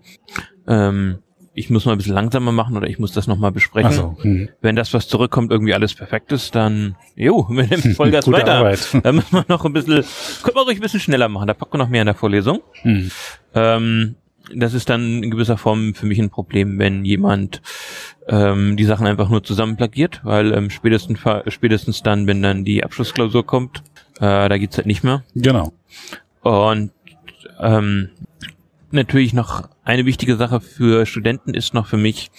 E: ähm, ich muss mal ein bisschen langsamer machen oder ich muss das nochmal besprechen. So, hm. Wenn das, was zurückkommt, irgendwie alles perfekt ist, dann, jo, wir nehmen Vollgas weiter. Arbeit. Dann müssen wir noch ein bisschen, können wir ruhig ein bisschen schneller machen, da packen wir noch mehr in der Vorlesung. Hm. Ähm, das ist dann in gewisser Form für mich ein Problem, wenn jemand ähm, die Sachen einfach nur zusammen plagiert, weil ähm, spätestens, spätestens dann, wenn dann die Abschlussklausur kommt, äh, da geht's halt nicht mehr.
A: Genau.
E: Und ähm, natürlich noch eine wichtige Sache für Studenten ist noch für mich,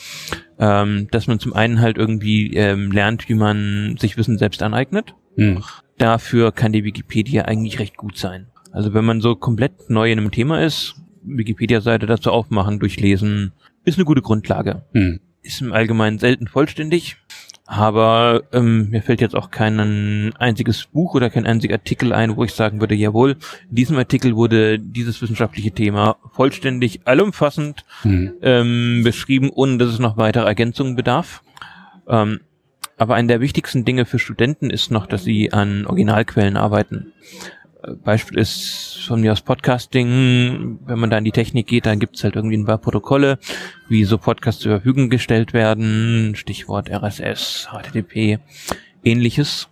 E: ähm, dass man zum einen halt irgendwie ähm, lernt, wie man sich Wissen selbst aneignet. Hm. Dafür kann die Wikipedia eigentlich recht gut sein. Also wenn man so komplett neu in einem Thema ist, Wikipedia-Seite dazu aufmachen, durchlesen, ist eine gute Grundlage. Hm. Ist im Allgemeinen selten vollständig, aber ähm, mir fällt jetzt auch kein einziges Buch oder kein einziger Artikel ein, wo ich sagen würde, jawohl, in diesem Artikel wurde dieses wissenschaftliche Thema vollständig, allumfassend hm. ähm, beschrieben, ohne dass es noch weitere Ergänzungen bedarf. Ähm, aber eine der wichtigsten Dinge für Studenten ist noch, dass sie an Originalquellen arbeiten. Beispiel ist von mir aus Podcasting, wenn man da in die Technik geht, dann gibt's halt irgendwie ein paar Protokolle, wie so Podcasts zur Verfügung gestellt werden, Stichwort RSS, HTTP, ähnliches.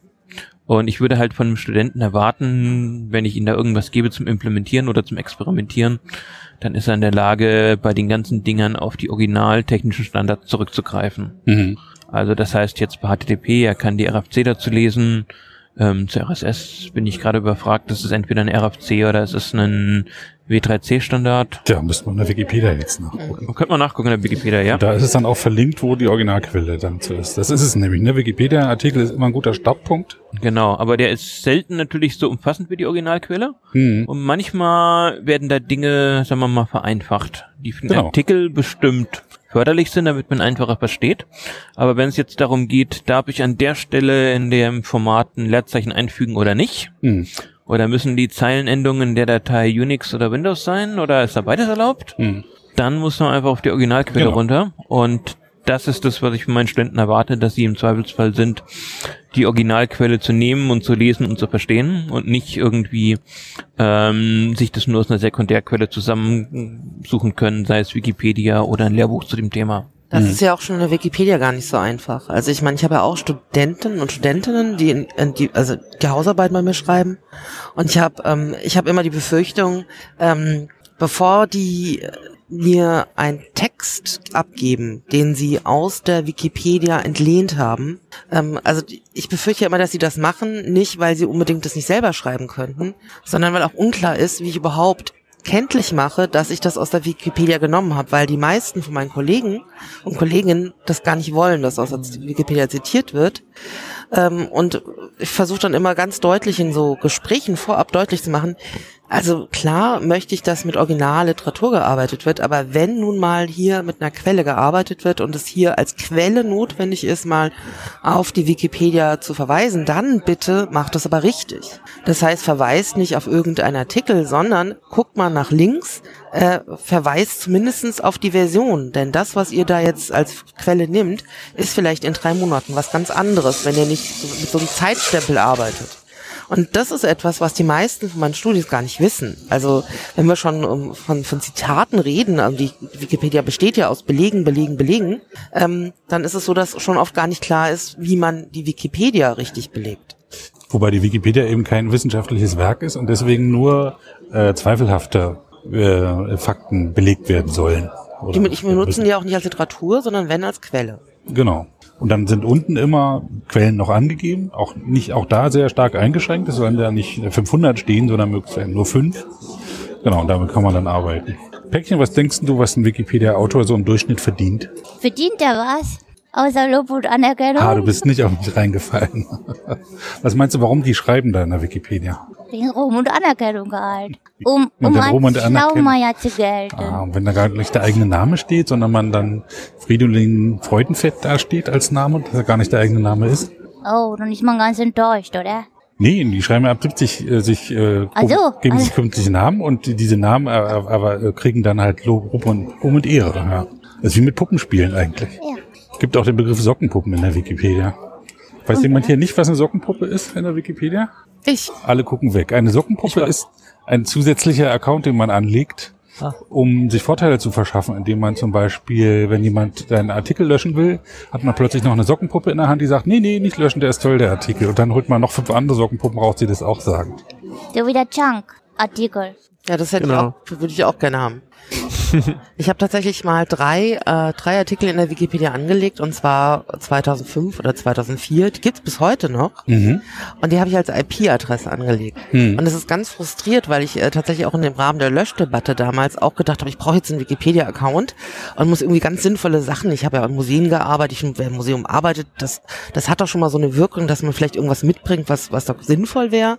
E: Und ich würde halt von einem Studenten erwarten, wenn ich ihm da irgendwas gebe zum Implementieren oder zum Experimentieren, dann ist er in der Lage, bei den ganzen Dingern auf die originaltechnischen Standards zurückzugreifen. Mhm. Also das heißt jetzt bei HTTP, er kann die RFC dazu lesen, ähm, zu RSS bin ich gerade überfragt. Das ist entweder ein RFC oder es ist ein W3C-Standard.
A: Ja, müsste man in der Wikipedia jetzt nachgucken.
E: Könnte man nachgucken in der Wikipedia, ja.
A: Und da ist es dann auch verlinkt, wo die Originalquelle dann zu ist. Das ist es nämlich. Ne? Wikipedia-Artikel ist immer ein guter Startpunkt.
E: Genau, aber der ist selten natürlich so umfassend wie die Originalquelle. Hm. Und manchmal werden da Dinge, sagen wir mal, vereinfacht. Die genau. Artikel bestimmt förderlich sind, damit man einfacher versteht. Aber wenn es jetzt darum geht, darf ich an der Stelle in dem Format ein Leerzeichen einfügen oder nicht? Mhm. Oder müssen die Zeilenendungen der Datei Unix oder Windows sein? Oder ist da beides erlaubt? Mhm. Dann muss man einfach auf die Originalquelle genau. runter und das ist das, was ich von meinen Studenten erwarte, dass sie im Zweifelsfall sind, die Originalquelle zu nehmen und zu lesen und zu verstehen und nicht irgendwie ähm, sich das nur aus einer Sekundärquelle zusammensuchen können, sei es Wikipedia oder ein Lehrbuch zu dem Thema.
B: Das mhm. ist ja auch schon in der Wikipedia gar nicht so einfach. Also ich meine, ich habe ja auch Studenten und Studentinnen, die, in, in die also die Hausarbeit bei mir schreiben. Und ich habe ähm, ich habe immer die Befürchtung, ähm, bevor die mir einen Text abgeben, den sie aus der Wikipedia entlehnt haben. Ähm, also ich befürchte immer, dass sie das machen, nicht weil sie unbedingt das nicht selber schreiben könnten, sondern weil auch unklar ist, wie ich überhaupt kenntlich mache, dass ich das aus der Wikipedia genommen habe, weil die meisten von meinen Kollegen und Kolleginnen das gar nicht wollen, dass aus der Wikipedia zitiert wird. Ähm, und ich versuche dann immer ganz deutlich in so Gesprächen vorab deutlich zu machen, also klar möchte ich, dass mit Originalliteratur gearbeitet wird, aber wenn nun mal hier mit einer Quelle gearbeitet wird und es hier als Quelle notwendig ist, mal auf die Wikipedia zu verweisen, dann bitte macht das aber richtig. Das heißt, verweist nicht auf irgendeinen Artikel, sondern guckt mal nach links, äh, verweist zumindestens auf die Version. Denn das, was ihr da jetzt als Quelle nimmt, ist vielleicht in drei Monaten was ganz anderes, wenn ihr nicht mit so einem Zeitstempel arbeitet. Und das ist etwas, was die meisten von meinen Studis gar nicht wissen. Also wenn wir schon um, von, von Zitaten reden, also die Wikipedia besteht ja aus Belegen, Belegen, Belegen, ähm, dann ist es so, dass schon oft gar nicht klar ist, wie man die Wikipedia richtig belegt.
A: Wobei die Wikipedia eben kein wissenschaftliches Werk ist und deswegen nur äh, zweifelhafte äh, Fakten belegt werden sollen.
B: Die, ich benutzen die auch nicht als Literatur, sondern wenn als Quelle.
A: Genau. Und dann sind unten immer Quellen noch angegeben, auch nicht, auch da sehr stark eingeschränkt. Es sollen da nicht 500 stehen, sondern möglichst nur fünf. Genau, und damit kann man dann arbeiten. Päckchen, was denkst du, was ein Wikipedia-Autor so im Durchschnitt verdient?
D: Verdient er was? Außer Lob und Anerkennung?
A: Ah, du bist nicht auf mich reingefallen. was meinst du, warum die schreiben da in der Wikipedia?
D: Wegen Ruhm und Anerkennung halt. Um,
A: Und
D: um
A: und
D: als
A: Anerkennung.
D: Schlaumeier zu gelten.
A: Ah, und wenn da gar nicht der eigene Name steht, sondern man dann Fridolin Freudenfett da steht als Name, dass er gar nicht der eigene Name ist?
D: Oh, dann ist man ganz enttäuscht, oder?
A: Nee, die schreiben ab 70 äh, sich, äh,
D: Ach so,
A: geben sich
D: also-
A: künstliche Namen und die- diese Namen äh, aber äh, kriegen dann halt Lob und, Ruhm und Ehre. Ja. Das ist wie mit Puppenspielen eigentlich.
D: Ja.
A: Gibt auch den Begriff Sockenpuppen in der Wikipedia. Weiß jemand hier nicht, was eine Sockenpuppe ist in der Wikipedia?
B: Ich.
A: Alle gucken weg. Eine Sockenpuppe ist ein zusätzlicher Account, den man anlegt,
F: Ah.
A: um sich Vorteile zu verschaffen, indem man zum Beispiel, wenn jemand deinen Artikel löschen will, hat man plötzlich noch eine Sockenpuppe in der Hand, die sagt, nee, nee, nicht löschen, der ist toll, der Artikel. Und dann holt man noch fünf andere Sockenpuppen raus, die das auch sagen.
D: So wie der Chunk-Artikel.
B: Ja, das hätte
C: Genau.
B: ich auch, würde ich auch gerne haben. Ich habe tatsächlich mal drei, äh, drei Artikel in der Wikipedia angelegt und zwar 2005 oder 2004. Die gibt's bis heute noch
A: Mhm.
B: und die habe ich als IP-Adresse angelegt.
A: Hm.
B: Und das ist ganz frustriert, weil ich äh, tatsächlich auch in dem Rahmen der Löschdebatte damals auch gedacht habe, ich brauche jetzt einen Wikipedia-Account und muss irgendwie ganz sinnvolle Sachen. Ich habe ja in Museen gearbeitet, ich wer im Museum arbeitet, das, das hat doch schon mal so eine Wirkung, dass man vielleicht irgendwas mitbringt, was, was doch sinnvoll wäre.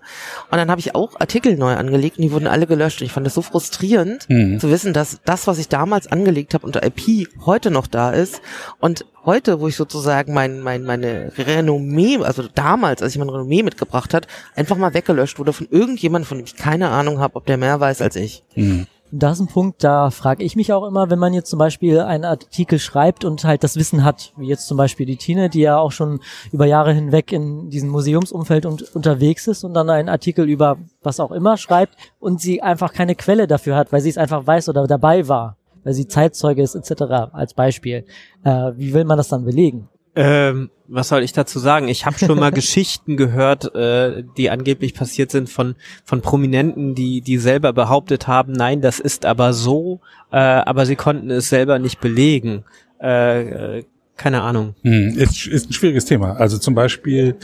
B: Und dann habe ich auch Artikel neu angelegt und die wurden alle gelöscht. Und ich fand das so frustrierend
A: Mhm.
B: zu wissen, dass das, was ich damals angelegt habe unter IP, heute noch da ist. Und heute, wo ich sozusagen mein, mein, meine Renommee, also damals, als ich mein Renommee mitgebracht hat, einfach mal weggelöscht wurde von irgendjemandem, von dem ich keine Ahnung habe, ob der mehr weiß als ich.
A: Mhm.
F: Da ist ein Punkt, da frage ich mich auch immer, wenn man jetzt zum Beispiel einen Artikel schreibt und halt das Wissen hat, wie jetzt zum Beispiel die Tine, die ja auch schon über Jahre hinweg in diesem Museumsumfeld und, unterwegs ist und dann einen Artikel über was auch immer schreibt und sie einfach keine Quelle dafür hat, weil sie es einfach weiß oder dabei war, weil sie Zeitzeuge ist etc. als Beispiel. Äh, wie will man das dann belegen?
C: Ähm, was soll ich dazu sagen? Ich habe schon mal Geschichten gehört, äh, die angeblich passiert sind von von Prominenten, die die selber behauptet haben, nein, das ist aber so, äh, aber sie konnten es selber nicht belegen. Äh, äh, keine Ahnung.
A: Hm, Ist, ist ein schwieriges Thema. Also zum Beispiel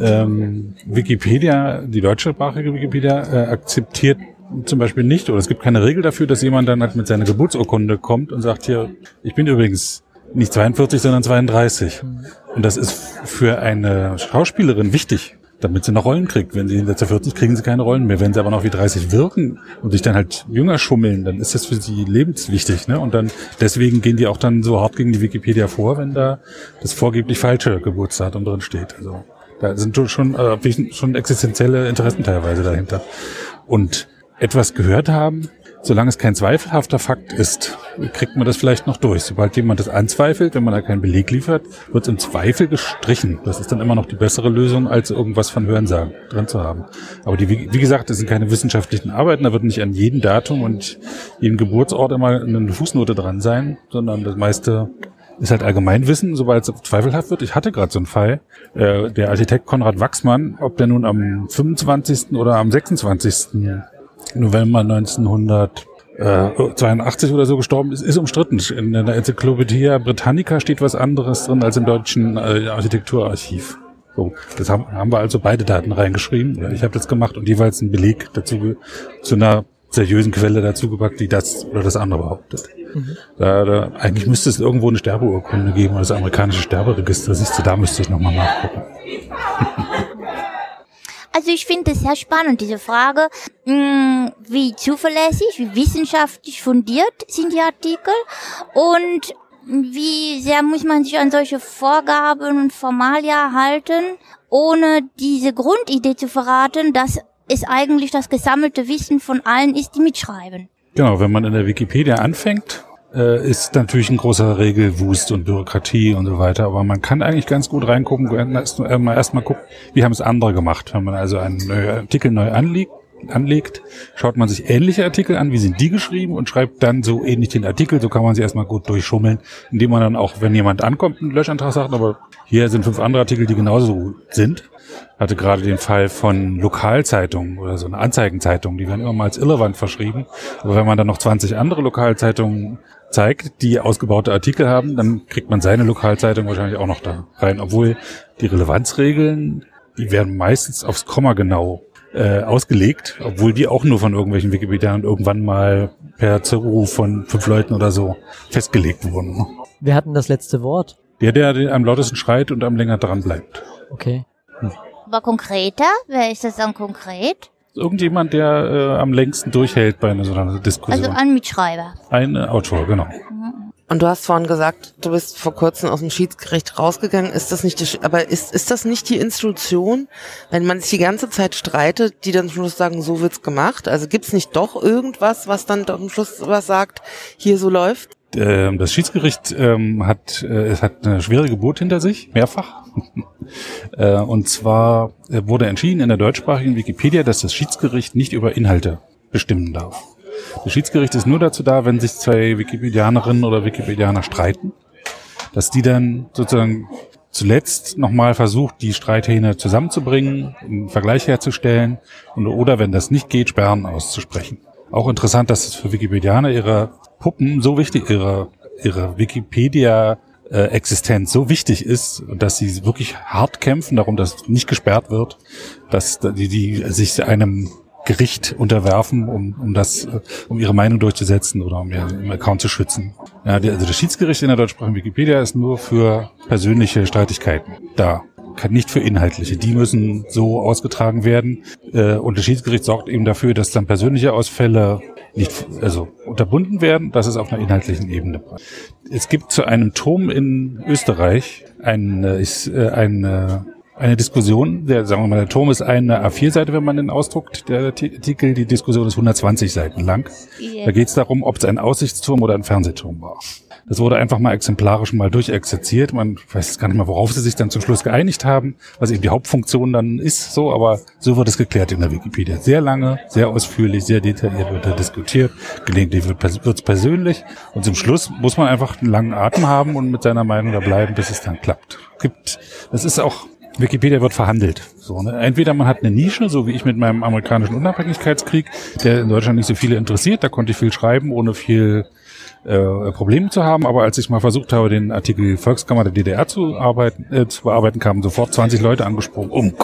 A: ähm, Wikipedia, die deutschsprachige Wikipedia, äh, akzeptiert zum Beispiel nicht, oder es gibt keine Regel dafür, dass jemand dann halt mit seiner Geburtsurkunde kommt und sagt, hier, ich bin übrigens nicht 42, sondern 32. Und das ist für eine Schauspielerin wichtig, damit sie noch Rollen kriegt. Wenn sie hinter 40 kriegen sie keine Rollen mehr. Wenn sie aber noch wie 30 wirken und sich dann halt jünger schummeln, dann ist das für sie lebenswichtig. Ne? Und dann deswegen gehen die auch dann so hart gegen die Wikipedia vor, wenn da das vorgeblich falsche Geburtsdatum drin steht. Also da sind schon, äh, schon existenzielle Interessen teilweise dahinter. Und etwas gehört haben, solange es kein zweifelhafter Fakt ist, kriegt man das vielleicht noch durch. Sobald jemand das anzweifelt, wenn man da keinen Beleg liefert, wird es im Zweifel gestrichen. Das ist dann immer noch die bessere Lösung, als irgendwas von Hörensagen drin zu haben. Aber die, wie gesagt, das sind keine wissenschaftlichen Arbeiten, da wird nicht an jedem Datum und jedem Geburtsort immer eine Fußnote dran sein, sondern das meiste ist halt Allgemeinwissen, sobald es zweifelhaft wird. Ich hatte gerade so einen Fall, äh, der Architekt Konrad Wachsmann, ob der nun am 25. oder am 26. November 1982 oder so gestorben ist, ist umstritten. In der Enzyklopädie Britannica steht was anderes drin als im deutschen äh, Architekturarchiv. So, das haben, haben wir also beide Daten reingeschrieben. Ich habe das gemacht und jeweils einen Beleg dazu zu einer seriösen Quelle dazu gepackt, die das oder das andere behauptet. Da, da, eigentlich müsste es irgendwo eine Sterbeurkunde geben oder das amerikanische Sterberegister. Siehst du, da müsste ich nochmal nachgucken.
D: Also ich finde es sehr spannend, diese Frage, mh, wie zuverlässig, wie wissenschaftlich fundiert sind die Artikel und wie sehr muss man sich an solche Vorgaben und Formalia halten, ohne diese Grundidee zu verraten, dass es eigentlich das gesammelte Wissen von allen ist, die mitschreiben.
A: Genau, wenn man in der Wikipedia anfängt, äh, ist natürlich ein großer Regelwust und Bürokratie und so weiter. Aber man kann eigentlich ganz gut reingucken, erst äh, mal erstmal gucken, wie haben es andere gemacht. Wenn man also einen neuen Artikel neu anlegt, anlegt, schaut man sich ähnliche Artikel an, wie sind die geschrieben und schreibt dann so ähnlich den Artikel. So kann man sie erstmal gut durchschummeln, indem man dann auch, wenn jemand ankommt, einen Löschantrag sagt, aber hier sind fünf andere Artikel, die genauso sind. Hatte gerade den Fall von Lokalzeitungen oder so eine Anzeigenzeitung, die werden immer mal als irrelevant verschrieben. Aber wenn man dann noch 20 andere Lokalzeitungen zeigt, die ausgebaute Artikel haben, dann kriegt man seine Lokalzeitung wahrscheinlich auch noch da rein. Obwohl die Relevanzregeln, die werden meistens aufs Komma genau äh, ausgelegt, obwohl die auch nur von irgendwelchen Wikipedianern irgendwann mal per Zuruf von fünf Leuten oder so festgelegt wurden.
F: Wir hatten das letzte Wort.
A: Der, der am lautesten schreit und am länger dran bleibt.
F: Okay.
D: Hm. Aber konkreter? Wer ist das dann konkret?
A: Irgendjemand, der äh, am längsten durchhält bei einer so einer Diskussion.
D: Also ein Mitschreiber.
A: Ein äh, Autor, genau.
B: Und du hast vorhin gesagt, du bist vor kurzem aus dem Schiedsgericht rausgegangen. Ist das nicht, die, aber ist, ist das nicht die Institution, wenn man sich die ganze Zeit streitet, die dann zum Schluss sagen, so wird's gemacht? Also gibt's nicht doch irgendwas, was dann am Schluss was sagt, hier so läuft?
A: Ähm, das Schiedsgericht ähm, hat, äh, es hat eine schwere Geburt hinter sich, mehrfach. äh, und zwar äh, wurde entschieden in der deutschsprachigen Wikipedia, dass das Schiedsgericht nicht über Inhalte bestimmen darf. Das Schiedsgericht ist nur dazu da, wenn sich zwei Wikipedianerinnen oder Wikipedianer streiten, dass die dann sozusagen zuletzt nochmal versucht, die Streithähne zusammenzubringen, einen Vergleich herzustellen und, oder wenn das nicht geht, Sperren auszusprechen. Auch interessant, dass es für Wikipedianer ihre Puppen so wichtig, ihre, ihre Wikipedia Existenz so wichtig ist, dass sie wirklich hart kämpfen darum, dass nicht gesperrt wird, dass die, die sich einem Gericht unterwerfen, um, um das, äh, um ihre Meinung durchzusetzen oder um ihren Account zu schützen. Ja, der, also das Schiedsgericht in der deutschsprachigen Wikipedia ist nur für persönliche Streitigkeiten da. Kann nicht für inhaltliche. Die müssen so ausgetragen werden. Äh, und das Schiedsgericht sorgt eben dafür, dass dann persönliche Ausfälle nicht, also unterbunden werden. Das ist auf einer inhaltlichen Ebene. Es gibt zu einem Turm in Österreich ein, äh, ist, äh, ein eine Diskussion, der, sagen wir mal, der Turm ist eine A4-Seite, wenn man den ausdruckt, der Artikel, die Diskussion ist 120 Seiten lang. Da geht es darum, ob es ein Aussichtsturm oder ein Fernsehturm war. Das wurde einfach mal exemplarisch mal durchexerziert. Man weiß gar nicht mal, worauf sie sich dann zum Schluss geeinigt haben, was eben die Hauptfunktion dann ist, so, aber so wird es geklärt in der Wikipedia. Sehr lange, sehr ausführlich, sehr detailliert wird da diskutiert. Gelegentlich wird es persönlich. Und zum Schluss muss man einfach einen langen Atem haben und mit seiner Meinung da bleiben, bis es dann klappt. Gibt, das ist auch Wikipedia wird verhandelt. So, ne? Entweder man hat eine Nische, so wie ich mit meinem amerikanischen Unabhängigkeitskrieg, der in Deutschland nicht so viele interessiert, da konnte ich viel schreiben, ohne viel äh, Probleme zu haben. Aber als ich mal versucht habe, den Artikel Volkskammer der DDR zu arbeiten, äh, zu bearbeiten, kamen sofort 20 Leute angesprungen um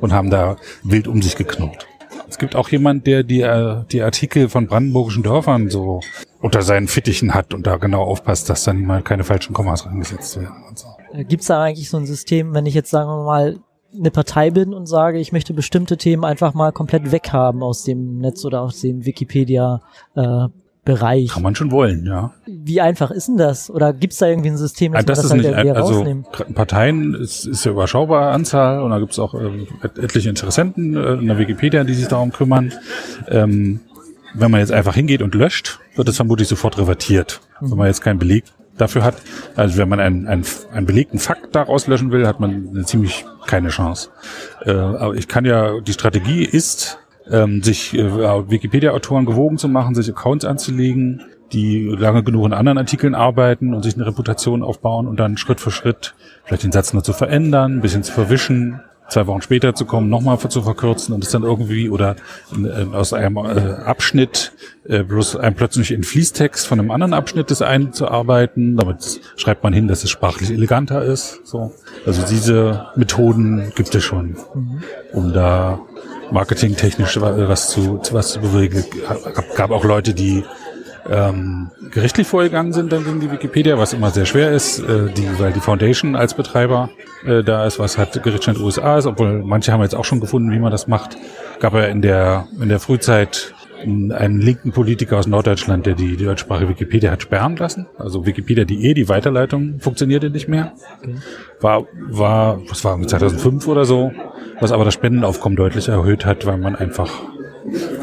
A: und haben da wild um sich geknurrt. Es gibt auch jemand, der die, äh, die Artikel von brandenburgischen Dörfern so unter seinen Fittichen hat und da genau aufpasst, dass da niemand keine falschen Kommas reingesetzt werden und so.
F: Äh, Gibt es da eigentlich so ein System, wenn ich jetzt sagen wir mal eine Partei bin und sage, ich möchte bestimmte Themen einfach mal komplett weghaben aus dem Netz oder aus dem Wikipedia äh, Bereich.
A: Kann man schon wollen, ja.
F: Wie einfach ist denn das? Oder gibt es da irgendwie ein System,
A: dass ja, das, das ist halt nicht, also rausnehmen? Parteien ist, ist ja überschaubare Anzahl und da gibt es auch äh, etliche Interessenten äh, in der Wikipedia, die sich darum kümmern. Ähm, wenn man jetzt einfach hingeht und löscht, wird es vermutlich sofort revertiert. Mhm. Wenn man jetzt keinen Beleg dafür hat. Also wenn man einen, einen, einen belegten Fakt daraus löschen will, hat man eine ziemlich keine Chance. Äh, aber ich kann ja, die Strategie ist, ähm, sich äh, Wikipedia-Autoren gewogen zu machen, sich Accounts anzulegen, die lange genug in anderen Artikeln arbeiten und sich eine Reputation aufbauen und dann Schritt für Schritt vielleicht den Satz nur zu verändern, ein bisschen zu verwischen, zwei Wochen später zu kommen, nochmal zu verkürzen und es dann irgendwie oder äh, aus einem äh, Abschnitt äh, bloß ein plötzlich in Fließtext von einem anderen Abschnitt des einzuarbeiten. Damit schreibt man hin, dass es sprachlich eleganter ist. So. Also diese Methoden gibt es schon, mhm. um da marketingtechnisch was zu, was zu bewegen. Gab, auch Leute, die ähm, gerichtlich vorgegangen sind dann gegen die Wikipedia, was immer sehr schwer ist, äh, die, weil die Foundation als Betreiber äh, da ist, was halt Gerichtsstand USA ist, obwohl manche haben jetzt auch schon gefunden, wie man das macht. Gab ja in der in der Frühzeit einen linken Politiker aus Norddeutschland, der die, deutschsprachige Wikipedia hat sperren lassen. Also Wikipedia.de, die Weiterleitung funktionierte nicht mehr. War, war, was war 2005 oder so, was aber das Spendenaufkommen deutlich erhöht hat, weil man einfach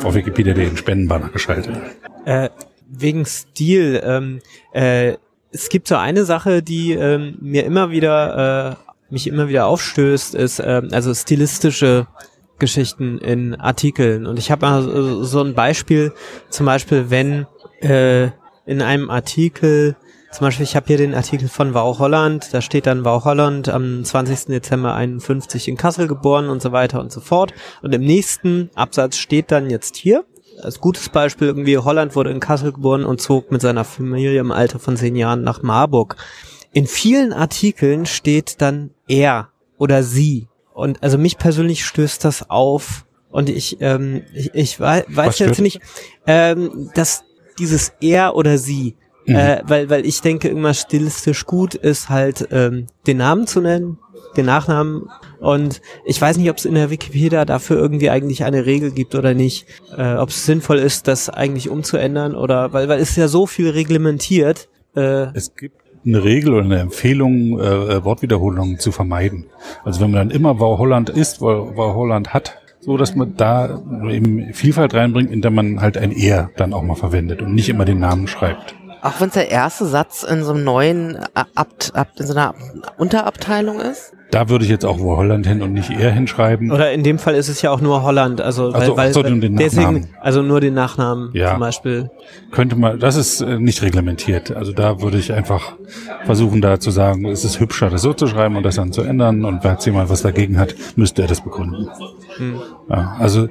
A: auf Wikipedia den Spendenbanner geschaltet hat.
C: Äh, wegen Stil, ähm, äh, es gibt so eine Sache, die ähm, mir immer wieder, äh, mich immer wieder aufstößt, ist äh, also stilistische Geschichten in Artikeln. Und ich habe mal so ein Beispiel, zum Beispiel, wenn äh, in einem Artikel, zum Beispiel, ich habe hier den Artikel von Wow Holland, da steht dann Wow Holland am 20. Dezember 51 in Kassel geboren und so weiter und so fort. Und im nächsten Absatz steht dann jetzt hier, als gutes Beispiel irgendwie, Holland wurde in Kassel geboren und zog mit seiner Familie im Alter von zehn Jahren nach Marburg. In vielen Artikeln steht dann er oder sie und also mich persönlich stößt das auf und ich, ähm, ich, ich weiß, weiß jetzt nicht, ähm, dass dieses er oder sie, mhm. äh, weil, weil ich denke, immer stilistisch gut ist halt ähm, den Namen zu nennen, den Nachnamen und ich weiß nicht, ob es in der Wikipedia dafür irgendwie eigentlich eine Regel gibt oder nicht, äh, ob es sinnvoll ist, das eigentlich umzuändern oder weil, weil es ja so viel reglementiert.
A: Äh, es gibt eine Regel oder eine Empfehlung, äh, Wortwiederholungen zu vermeiden. Also wenn man dann immer Wow Holland ist, wow Holland hat, so dass man da eben Vielfalt reinbringt, indem man halt ein Er dann auch mal verwendet und nicht immer den Namen schreibt.
B: Auch wenn es der erste Satz in so einem neuen Abt, Abt, in so einer Unterabteilung ist?
A: Da würde ich jetzt auch wo Holland hin und nicht er hinschreiben.
C: Oder in dem Fall ist es ja auch nur Holland, also weil,
A: also,
C: weil,
A: so, den deswegen,
C: also nur den Nachnamen ja. zum Beispiel.
A: Könnte man, das ist äh, nicht reglementiert. Also da würde ich einfach versuchen, da zu sagen, es ist hübscher, das so zu schreiben und das dann zu ändern. Und wer jemand was dagegen hat, müsste er das begründen. Hm. Ja, also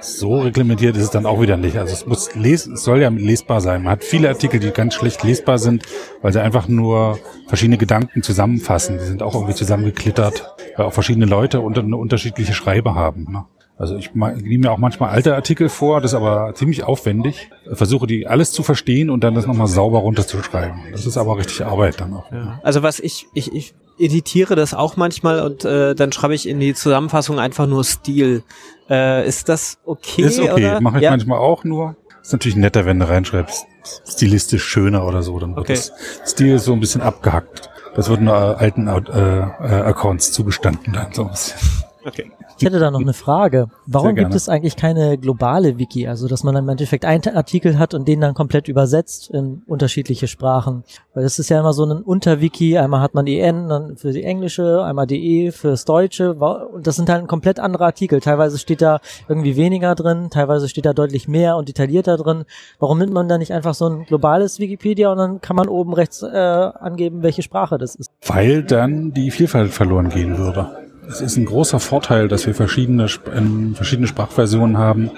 A: so reglementiert ist es dann auch wieder nicht. Also es muss les es soll ja lesbar sein. Man hat viele Artikel, die ganz schlecht lesbar sind, weil sie einfach nur verschiedene Gedanken zusammenfassen. Die sind auch irgendwie zusammengeklittert, weil auch verschiedene Leute unter eine unterschiedliche Schreibe haben. Ne? Also ich nehme mir auch manchmal alte Artikel vor, das ist aber ziemlich aufwendig. Versuche die alles zu verstehen und dann das nochmal sauber runterzuschreiben. Das ist aber richtig Arbeit dann auch.
C: Ja. Also was ich, ich, ich editiere das auch manchmal und äh, dann schreibe ich in die Zusammenfassung einfach nur Stil. Äh, ist das okay?
A: Ist okay, mache ich ja. manchmal auch nur. Ist natürlich netter, wenn du reinschreibst, stilistisch schöner oder so. Dann wird okay. das Stil so ein bisschen abgehackt. Das wird nur alten äh, äh, Accounts zugestanden dann so ein bisschen.
F: Okay. Ich hätte da noch eine Frage. Warum gibt es eigentlich keine globale Wiki? Also, dass man im Endeffekt einen Artikel hat und den dann komplett übersetzt in unterschiedliche Sprachen. Weil das ist ja immer so ein Unterwiki. Einmal hat man EN dann für die englische, einmal DE fürs Deutsche. Und das sind halt komplett andere Artikel. Teilweise steht da irgendwie weniger drin, teilweise steht da deutlich mehr und detaillierter drin. Warum nimmt man da nicht einfach so ein globales Wikipedia und dann kann man oben rechts äh, angeben, welche Sprache das ist?
A: Weil dann die Vielfalt verloren gehen würde. Es ist ein großer Vorteil, dass wir verschiedene, äh, verschiedene Sprachversionen haben.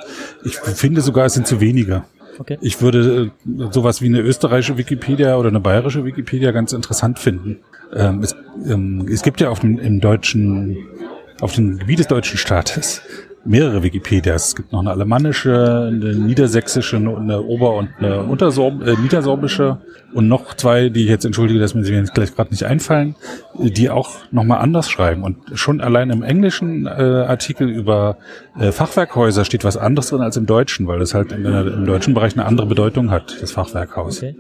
A: Ich finde sogar, es sind zu wenige. Okay. Ich würde äh, sowas wie eine österreichische Wikipedia oder eine bayerische Wikipedia ganz interessant finden. Ähm, es, ähm, es, gibt ja auf dem, im deutschen, auf dem Gebiet des deutschen Staates mehrere Wikipedias. Es gibt noch eine alemannische, eine niedersächsische, eine ober- und eine untersorb äh, niedersorbische und noch zwei, die ich jetzt entschuldige, dass mir sie jetzt gleich gerade nicht einfallen, die auch nochmal anders schreiben. Und schon allein im englischen äh, Artikel über äh, Fachwerkhäuser steht was anderes drin als im deutschen, weil das halt in, äh, im deutschen Bereich eine andere Bedeutung hat, das Fachwerkhaus. Okay.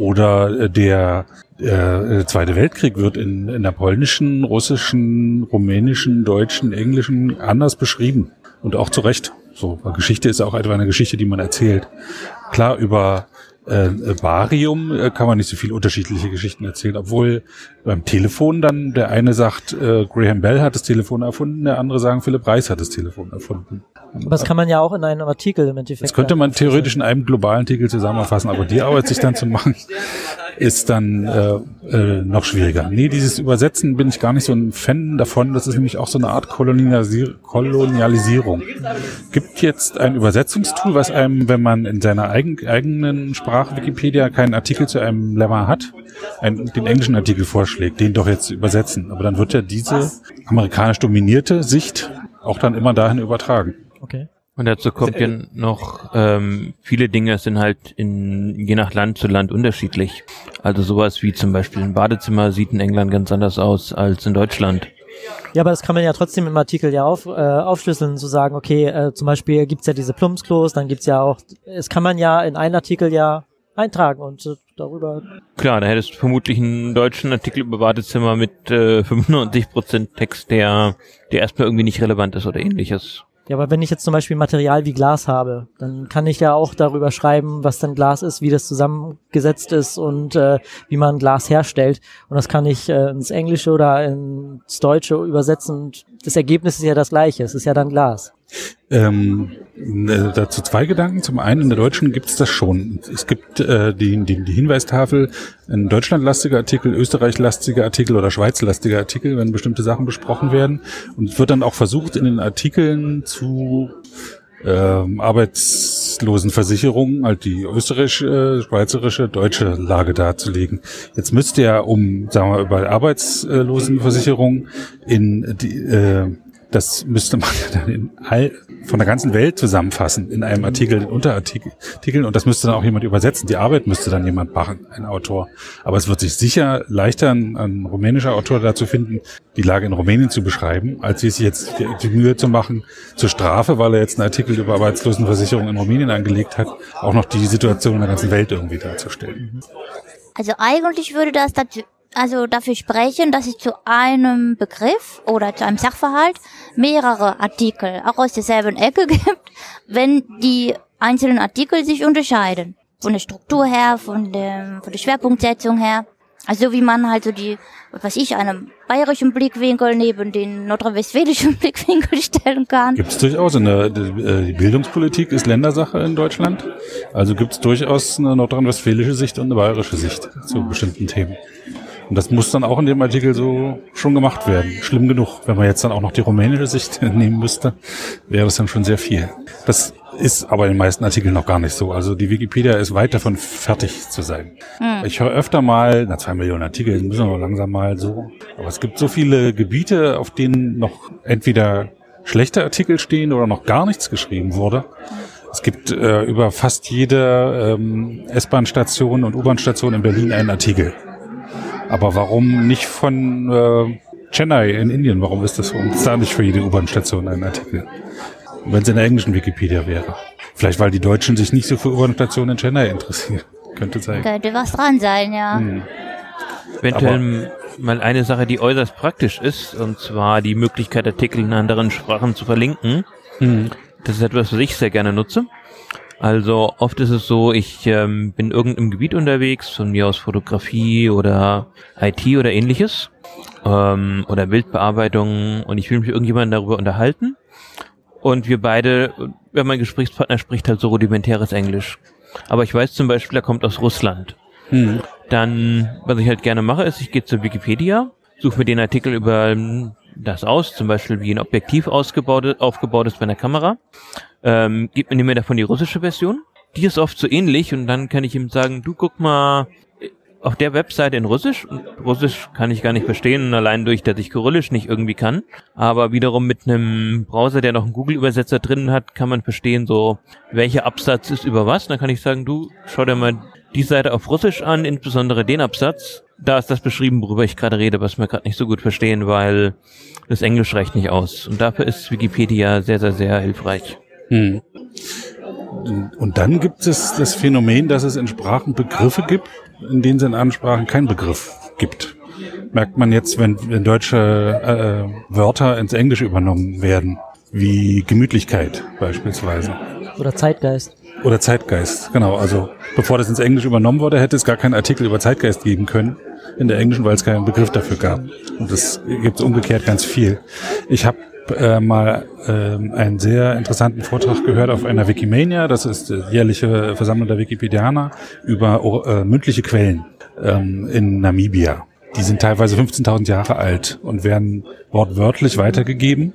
A: Oder äh, der äh, Zweite Weltkrieg wird in, in der polnischen, russischen, rumänischen, deutschen, englischen anders beschrieben. Und auch zu Recht. So, Geschichte ist auch etwa eine Geschichte, die man erzählt. Klar, über äh, Barium äh, kann man nicht so viele unterschiedliche Geschichten erzählen, obwohl beim Telefon dann der eine sagt, äh, Graham Bell hat das Telefon erfunden, der andere sagen, Philipp Reis hat das Telefon erfunden.
F: Aber das kann man ja auch in einem Artikel im Endeffekt.
A: Das könnte man theoretisch in einem globalen Artikel zusammenfassen, aber die Arbeit sich dann zu machen, ist dann äh, äh, noch schwieriger. Nee, dieses Übersetzen bin ich gar nicht so ein Fan davon. Das ist nämlich auch so eine Art Kolonialisier Kolonialisierung. Gibt jetzt ein Übersetzungstool, was einem, wenn man in seiner eigen, eigenen Sprache Wikipedia keinen Artikel zu einem Lemma hat, einen, den englischen Artikel vorschlägt, den doch jetzt übersetzen. Aber dann wird ja diese amerikanisch dominierte Sicht auch dann immer dahin übertragen.
E: Okay. Und dazu kommt ja noch, ähm, viele Dinge sind halt in, je nach Land zu Land unterschiedlich. Also sowas wie zum Beispiel ein Badezimmer sieht in England ganz anders aus als in Deutschland.
F: Ja, aber das kann man ja trotzdem im Artikel ja auf, äh, aufschlüsseln, zu sagen, okay, äh, zum Beispiel gibt's ja diese Plumpsklos, dann gibt's ja auch, es kann man ja in einen Artikel ja eintragen und äh, darüber.
E: Klar, da hättest du vermutlich einen deutschen Artikel über Badezimmer mit äh, 95% Text, der, der erstmal irgendwie nicht relevant ist oder ähnliches.
F: Ja, aber wenn ich jetzt zum Beispiel Material wie Glas habe, dann kann ich ja auch darüber schreiben, was dann Glas ist, wie das zusammengesetzt ist und äh, wie man Glas herstellt. Und das kann ich äh, ins Englische oder ins Deutsche übersetzen. Und das Ergebnis ist ja das gleiche. Es ist ja dann Glas.
A: Ähm, äh, dazu zwei Gedanken. Zum einen, in der Deutschen gibt es das schon. Es gibt äh, die, die, die Hinweistafel, ein deutschlandlastiger Artikel, österreichlastiger Artikel oder schweizlastiger Artikel, wenn bestimmte Sachen besprochen werden. Und es wird dann auch versucht, in den Artikeln zu ähm, Arbeitslosenversicherung, halt die österreichische, schweizerische, deutsche Lage darzulegen. Jetzt müsste ja um, sagen wir, über Arbeitslosenversicherung in die, äh, das müsste man ja dann in all, von der ganzen Welt zusammenfassen in einem Artikel, in Unterartikeln und das müsste dann auch jemand übersetzen. Die Arbeit müsste dann jemand machen, ein Autor. Aber es wird sich sicher leichter ein, rumänischer Autor dazu finden, die Lage in Rumänien zu beschreiben, als sich jetzt die, die, Mühe zu machen, zur Strafe, weil er jetzt einen Artikel über Arbeitslosenversicherung in Rumänien angelegt hat, auch noch die Situation in der ganzen Welt irgendwie darzustellen.
D: Also eigentlich würde das dazu also dafür sprechen, dass es zu einem Begriff oder zu einem Sachverhalt mehrere Artikel auch aus derselben Ecke gibt, wenn die einzelnen Artikel sich unterscheiden. Von der Struktur her, von, dem, von der Schwerpunktsetzung her. Also wie man halt so die, was ich, einen bayerischen Blickwinkel neben den nordrhein-westfälischen Blickwinkel stellen kann.
A: Gibt es durchaus. In der, die Bildungspolitik ist Ländersache in Deutschland. Also gibt es durchaus eine nordrhein-westfälische Sicht und eine bayerische Sicht zu bestimmten Themen. Und das muss dann auch in dem Artikel so schon gemacht werden. Schlimm genug. Wenn man jetzt dann auch noch die rumänische Sicht nehmen müsste, wäre das dann schon sehr viel. Das ist aber in den meisten Artikeln noch gar nicht so. Also die Wikipedia ist weit davon fertig zu sein. Hm. Ich höre öfter mal, na zwei Millionen Artikel, müssen wir langsam mal so. Aber es gibt so viele Gebiete, auf denen noch entweder schlechte Artikel stehen oder noch gar nichts geschrieben wurde. Es gibt äh, über fast jede ähm, S-Bahn-Station und U-Bahn-Station in Berlin einen Artikel. Aber warum nicht von äh, Chennai in Indien? Warum ist das so? Und ist da nicht für jede U-Bahn-Station ein Artikel? Wenn es in der englischen Wikipedia wäre. Vielleicht, weil die Deutschen sich nicht so für U-Bahn-Stationen in Chennai interessieren. Könnte sein.
D: Könnte was dran sein, ja. Hm.
E: Eventuell mal eine Sache, die äußerst praktisch ist, und zwar die Möglichkeit, Artikel in anderen Sprachen zu verlinken. Hm. Das ist etwas, was ich sehr gerne nutze. Also oft ist es so, ich ähm, bin irgendeinem Gebiet unterwegs, von mir aus Fotografie oder IT oder ähnliches ähm, oder Bildbearbeitung und ich will mich mit irgendjemandem darüber unterhalten und wir beide, ja, mein Gesprächspartner spricht halt so rudimentäres Englisch. Aber ich weiß zum Beispiel, er kommt aus Russland. Hm. Dann, was ich halt gerne mache, ist, ich gehe zur Wikipedia, suche mir den Artikel über das aus, zum Beispiel wie ein Objektiv ausgebaut, aufgebaut ist bei einer Kamera ähm, gib mir davon die russische Version. Die ist oft so ähnlich und dann kann ich ihm sagen, du guck mal auf der Webseite in Russisch. Und Russisch kann ich gar nicht verstehen, allein durch, dass ich Kyrillisch nicht irgendwie kann. Aber wiederum mit einem Browser, der noch einen Google-Übersetzer drin hat, kann man verstehen, so welcher Absatz ist über was. Dann kann ich sagen, du schau dir mal die Seite auf Russisch an, insbesondere den Absatz. Da ist das beschrieben, worüber ich gerade rede, was wir gerade nicht so gut verstehen, weil das Englisch reicht nicht aus. Und dafür ist Wikipedia sehr, sehr, sehr hilfreich. Hm.
A: Und dann gibt es das Phänomen, dass es in Sprachen Begriffe gibt, in denen es in anderen Sprachen keinen Begriff gibt. Merkt man jetzt, wenn, wenn deutsche äh, Wörter ins Englische übernommen werden, wie Gemütlichkeit beispielsweise.
F: Oder Zeitgeist.
A: Oder Zeitgeist, genau. Also bevor das ins Englische übernommen wurde, hätte es gar keinen Artikel über Zeitgeist geben können in der englischen, weil es keinen Begriff dafür gab. Und das gibt es umgekehrt ganz viel. Ich habe äh, mal äh, einen sehr interessanten Vortrag gehört auf einer Wikimania, das ist die jährliche Versammlung der Wikipedianer, über äh, mündliche Quellen ähm, in Namibia. Die sind teilweise 15.000 Jahre alt und werden wortwörtlich weitergegeben.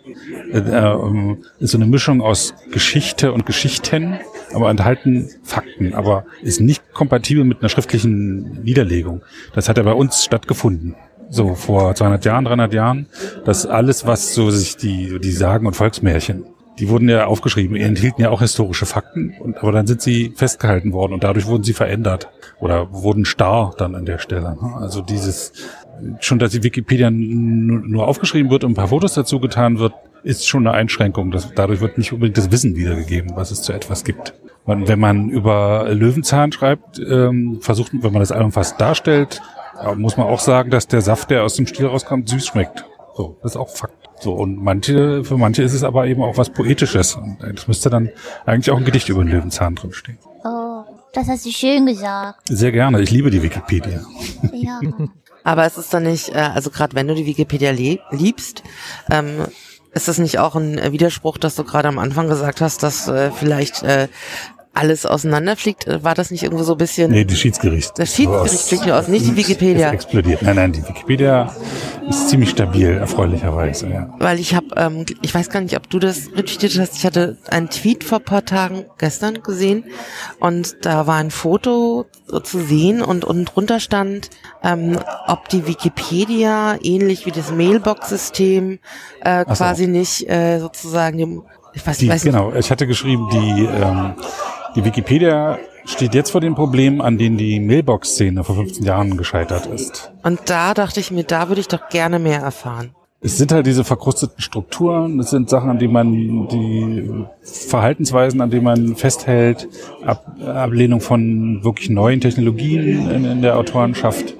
A: Äh, äh, ist so eine Mischung aus Geschichte und Geschichten, aber enthalten Fakten, aber ist nicht kompatibel mit einer schriftlichen Niederlegung. Das hat ja bei uns stattgefunden so vor 200 Jahren, 300 Jahren, dass alles, was so sich die, die Sagen und Volksmärchen, die wurden ja aufgeschrieben, enthielten ja auch historische Fakten, und, aber dann sind sie festgehalten worden und dadurch wurden sie verändert oder wurden starr dann an der Stelle. Also dieses, schon, dass die Wikipedia nur aufgeschrieben wird und ein paar Fotos dazu getan wird, ist schon eine Einschränkung. Das, dadurch wird nicht unbedingt das Wissen wiedergegeben, was es zu etwas gibt. wenn man über Löwenzahn schreibt, ähm, versucht, wenn man das Album fast darstellt, muss man auch sagen, dass der Saft, der aus dem Stiel rauskommt, süß schmeckt. So, das ist auch Fakt. So, und manche, für manche ist es aber eben auch was Poetisches. Und das müsste dann eigentlich auch ein Gedicht über den Löwenzahn drinstehen.
D: Oh, das hast du schön gesagt.
A: Sehr gerne. Ich liebe die Wikipedia.
B: Ja. aber es ist doch nicht, äh, also gerade wenn du die Wikipedia liebst, ähm, ist das nicht auch ein Widerspruch, dass du gerade am Anfang gesagt hast, dass äh, vielleicht äh, alles auseinanderfliegt? Äh, War das nicht irgendwo so ein bisschen...
A: Nee, die Schiedsgericht.
B: Das Schiedsgericht fliegt nur aus, nicht die Wikipedia.
A: Explodiert. Nein, nein, die Wikipedia ist ziemlich stabil, erfreulicherweise, ja.
B: Weil ich habe, ähm, ich weiß gar nicht, ob du das retweetet hast. Ich hatte einen Tweet vor paar Tagen gestern gesehen und da war ein Foto zu sehen und unten drunter stand, ähm, ob die Wikipedia ähnlich wie das Mailbox-System äh,
A: Ach so.
B: quasi nicht äh, sozusagen dem, ich weiß,
A: Die,
B: weiß nicht,
A: genau, ich hatte geschrieben, die, ähm, die Wikipedia steht jetzt vor den Problemen, an denen die Mailbox-Szene vor 15 Jahren gescheitert ist.
B: Und da dachte ich mir, da würde ich doch gerne mehr erfahren.
A: Es sind halt diese verkrusteten Strukturen, es sind Sachen, an denen man die Verhaltensweisen, an denen man festhält, Ab, Ablehnung von wirklich neuen Technologien in, in der Autorenschaft,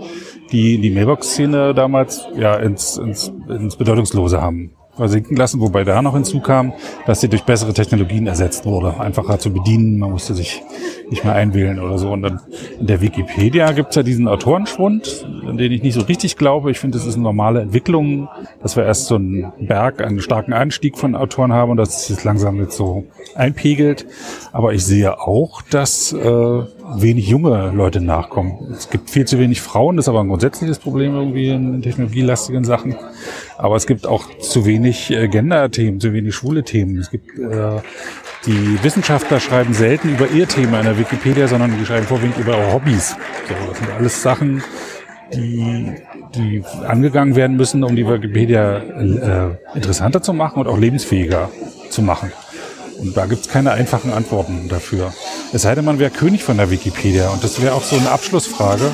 A: die die Mailbox-Szene damals ja ins, ins, ins Bedeutungslose haben versinken lassen, wobei da noch hinzukam, dass sie durch bessere Technologien ersetzt wurde. Einfacher zu bedienen, man musste sich nicht mehr einwählen oder so. Und dann in der Wikipedia gibt's ja diesen Autorenschwund, an den ich nicht so richtig glaube. Ich finde, das ist eine normale Entwicklung, dass wir erst so einen Berg, einen starken Anstieg von Autoren haben und dass es jetzt langsam jetzt so einpegelt. Aber ich sehe auch, dass äh, wenig junge Leute nachkommen. Es gibt viel zu wenig Frauen, das ist aber ein grundsätzliches Problem irgendwie in technologielastigen Sachen. Aber es gibt auch zu wenig äh, Gender-Themen, zu wenig schwule Themen. Es gibt äh, die Wissenschaftler schreiben selten über ihr Thema in der Wikipedia, sondern die schreiben vorwiegend über ihre Hobbys. So, das sind alles Sachen, die, die angegangen werden müssen, um die Wikipedia äh, interessanter zu machen und auch lebensfähiger zu machen. Und da gibt's keine einfachen Antworten dafür. Es sei denn, man wäre König von der Wikipedia. Und das wäre auch so eine Abschlussfrage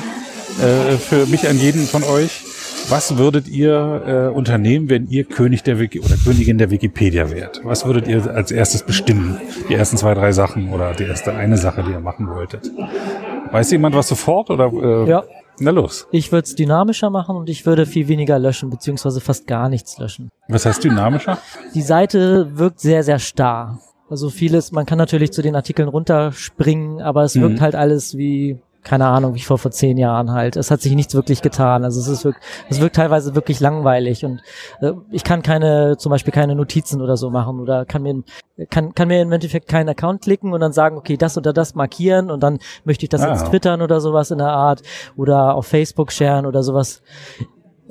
A: äh, für mich an jeden von euch. Was würdet ihr äh, unternehmen, wenn ihr König der Wiki oder Königin der Wikipedia wärt? Was würdet ihr als erstes bestimmen? Die ersten zwei, drei Sachen oder die erste eine Sache, die ihr machen wolltet? Weiß jemand was sofort oder? Äh,
F: Ja.
A: Na los.
F: Ich würde es dynamischer machen und ich würde viel weniger löschen, beziehungsweise fast gar nichts löschen.
A: Was heißt dynamischer?
F: Die Seite wirkt sehr, sehr starr. Also vieles, man kann natürlich zu den Artikeln runterspringen, aber es wirkt
A: Mhm.
F: halt alles wie, keine Ahnung, wie vor vor zehn Jahren halt. Es hat sich nichts wirklich getan. Also es ist wirkt, es wirkt teilweise wirklich langweilig und äh, ich kann keine, zum Beispiel keine Notizen oder so machen oder kann mir, kann, kann mir im Endeffekt keinen Account klicken und dann sagen, okay, das oder das markieren und dann möchte ich das
A: Ah.
F: jetzt twittern oder sowas in der Art oder auf Facebook sharen oder sowas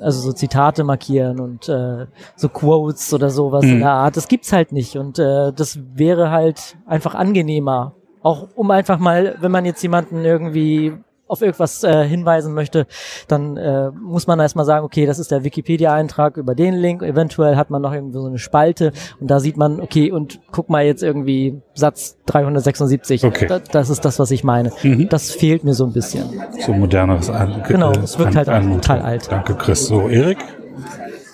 F: also so Zitate markieren und äh, so Quotes oder sowas in
A: Mhm.
F: der Art. Das gibt's halt nicht und äh, das wäre halt einfach angenehmer. Auch um einfach mal, wenn man jetzt jemanden irgendwie auf irgendwas äh, hinweisen möchte, dann äh, muss man erstmal sagen, okay, das ist der Wikipedia-Eintrag über den Link. Eventuell hat man noch irgendwie so eine Spalte und da sieht man, okay, und guck mal jetzt irgendwie Satz 376.
A: Okay.
F: Da, das ist das, was ich meine.
A: Mhm.
F: Das fehlt mir so ein bisschen.
A: So moderneres An
F: Genau, es wirkt
A: An-
F: halt
A: Anmutung.
F: total alt.
A: Danke, Chris. So, Erik?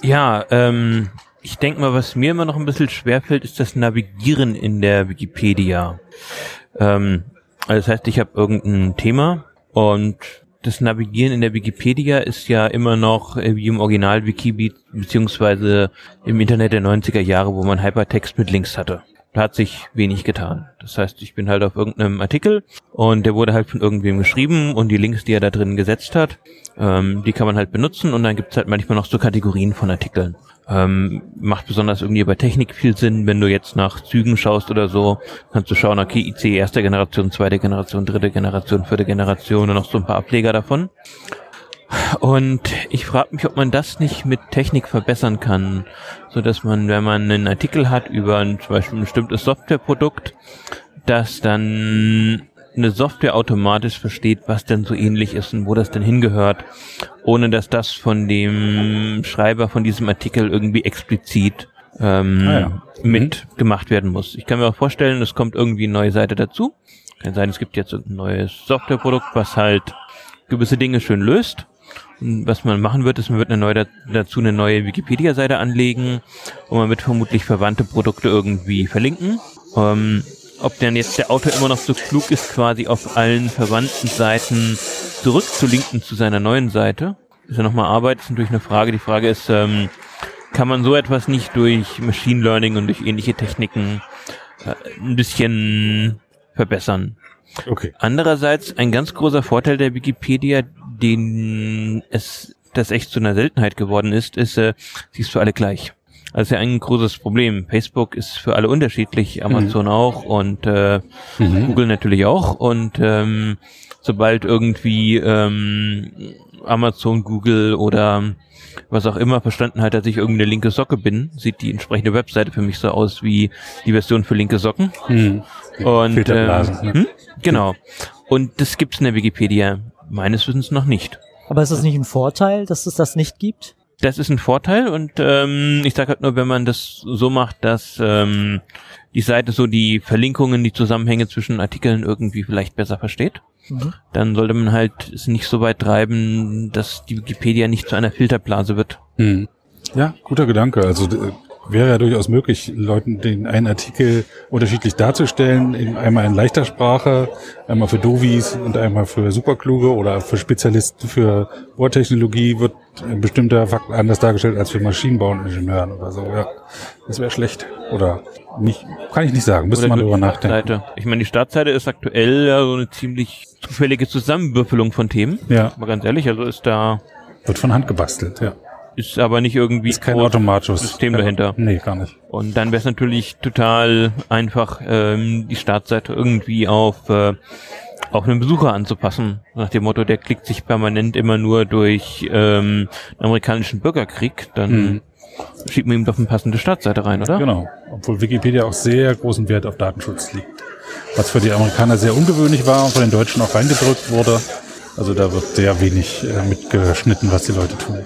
E: Ja, ähm, ich denke mal, was mir immer noch ein bisschen schwerfällt, ist das Navigieren in der Wikipedia. Ähm, also das heißt, ich habe irgendein Thema und das Navigieren in der Wikipedia ist ja immer noch äh, wie im Original Wiki be- beziehungsweise im Internet der 90er Jahre, wo man Hypertext mit Links hatte. Da hat sich wenig getan. Das heißt, ich bin halt auf irgendeinem Artikel und der wurde halt von irgendwem geschrieben und die Links, die er da drin gesetzt hat, ähm, die kann man halt benutzen und dann gibt's halt manchmal noch so Kategorien von Artikeln. Ähm, macht besonders irgendwie bei Technik viel Sinn, wenn du jetzt nach Zügen schaust oder so, kannst du schauen, okay, IC erste Generation, zweite Generation, dritte Generation, vierte Generation und noch so ein paar Ableger davon. Und ich frage mich, ob man das nicht mit Technik verbessern kann, so dass man, wenn man einen Artikel hat über ein, zum Beispiel ein bestimmtes Softwareprodukt, dass dann eine Software automatisch versteht, was denn so ähnlich ist und wo das denn hingehört, ohne dass das von dem Schreiber von diesem Artikel irgendwie explizit ähm,
A: Ah ja.
E: mit gemacht werden muss. Ich kann mir auch vorstellen, es kommt irgendwie eine neue Seite dazu. Kann sein, es gibt jetzt ein neues Softwareprodukt, was halt gewisse Dinge schön löst. Und was man machen wird, ist, man wird eine neue, dazu eine neue Wikipedia-Seite anlegen und man wird vermutlich verwandte Produkte irgendwie verlinken. Ähm, ob denn jetzt der Autor immer noch so klug ist, quasi auf allen verwandten Seiten zurückzulinken zu seiner neuen Seite, ist ja nochmal Arbeit, ist natürlich eine Frage. Die Frage ist, ähm, kann man so etwas nicht durch Machine Learning und durch ähnliche Techniken äh, ein bisschen verbessern?
A: Okay.
E: Andererseits ein ganz großer Vorteil der Wikipedia, den es das echt zu einer Seltenheit geworden ist, ist, äh, sie ist für alle gleich. Das ist ja ein großes Problem. Facebook ist für alle unterschiedlich, Amazon mhm. auch und äh, mhm. Google natürlich auch. Und ähm, sobald irgendwie ähm, Amazon, Google oder was auch immer verstanden hat, dass ich irgendeine linke Socke bin, sieht die entsprechende Webseite für mich so aus wie die Version für linke Socken.
A: Mhm.
E: Und äh, hm? genau. Und das gibt's in der Wikipedia meines Wissens noch nicht.
F: Aber ist das nicht ein Vorteil, dass es das nicht gibt?
E: Das ist ein Vorteil und ähm, ich sage halt nur, wenn man das so macht, dass ähm, die Seite so die Verlinkungen, die Zusammenhänge zwischen Artikeln irgendwie vielleicht besser versteht, mhm. dann sollte man halt es nicht so weit treiben, dass die Wikipedia nicht zu einer Filterblase wird.
A: Mhm. Ja, guter Gedanke. Also wäre ja durchaus möglich, Leuten den einen Artikel unterschiedlich darzustellen, in, einmal in leichter Sprache, einmal für Dovis und einmal für Superkluge oder für Spezialisten für Bohrtechnologie wird ein bestimmter Fakt anders dargestellt als für Maschinenbauingenieuren oder so. Ja, das wäre schlecht oder nicht, kann ich nicht sagen. Müsste man darüber nachdenken.
E: Ich meine, die Startseite ist aktuell ja so eine ziemlich zufällige Zusammenwürfelung von Themen.
A: Ja.
E: Aber ganz ehrlich, also ist da
A: wird von Hand gebastelt, ja.
E: Ist aber nicht irgendwie
A: ist kein automatisches
E: System dahinter.
A: Nee, gar nicht.
E: Und dann wäre es natürlich total einfach, ähm, die Startseite irgendwie auf äh, auf einen Besucher anzupassen. Nach dem Motto, der klickt sich permanent immer nur durch ähm, den amerikanischen Bürgerkrieg, dann mhm. schiebt man ihm doch eine passende Startseite rein, oder?
A: Genau. Obwohl Wikipedia auch sehr großen Wert auf Datenschutz liegt. Was für die Amerikaner sehr ungewöhnlich war und von den Deutschen auch reingedrückt wurde. Also da wird sehr wenig äh, mitgeschnitten, was die Leute tun.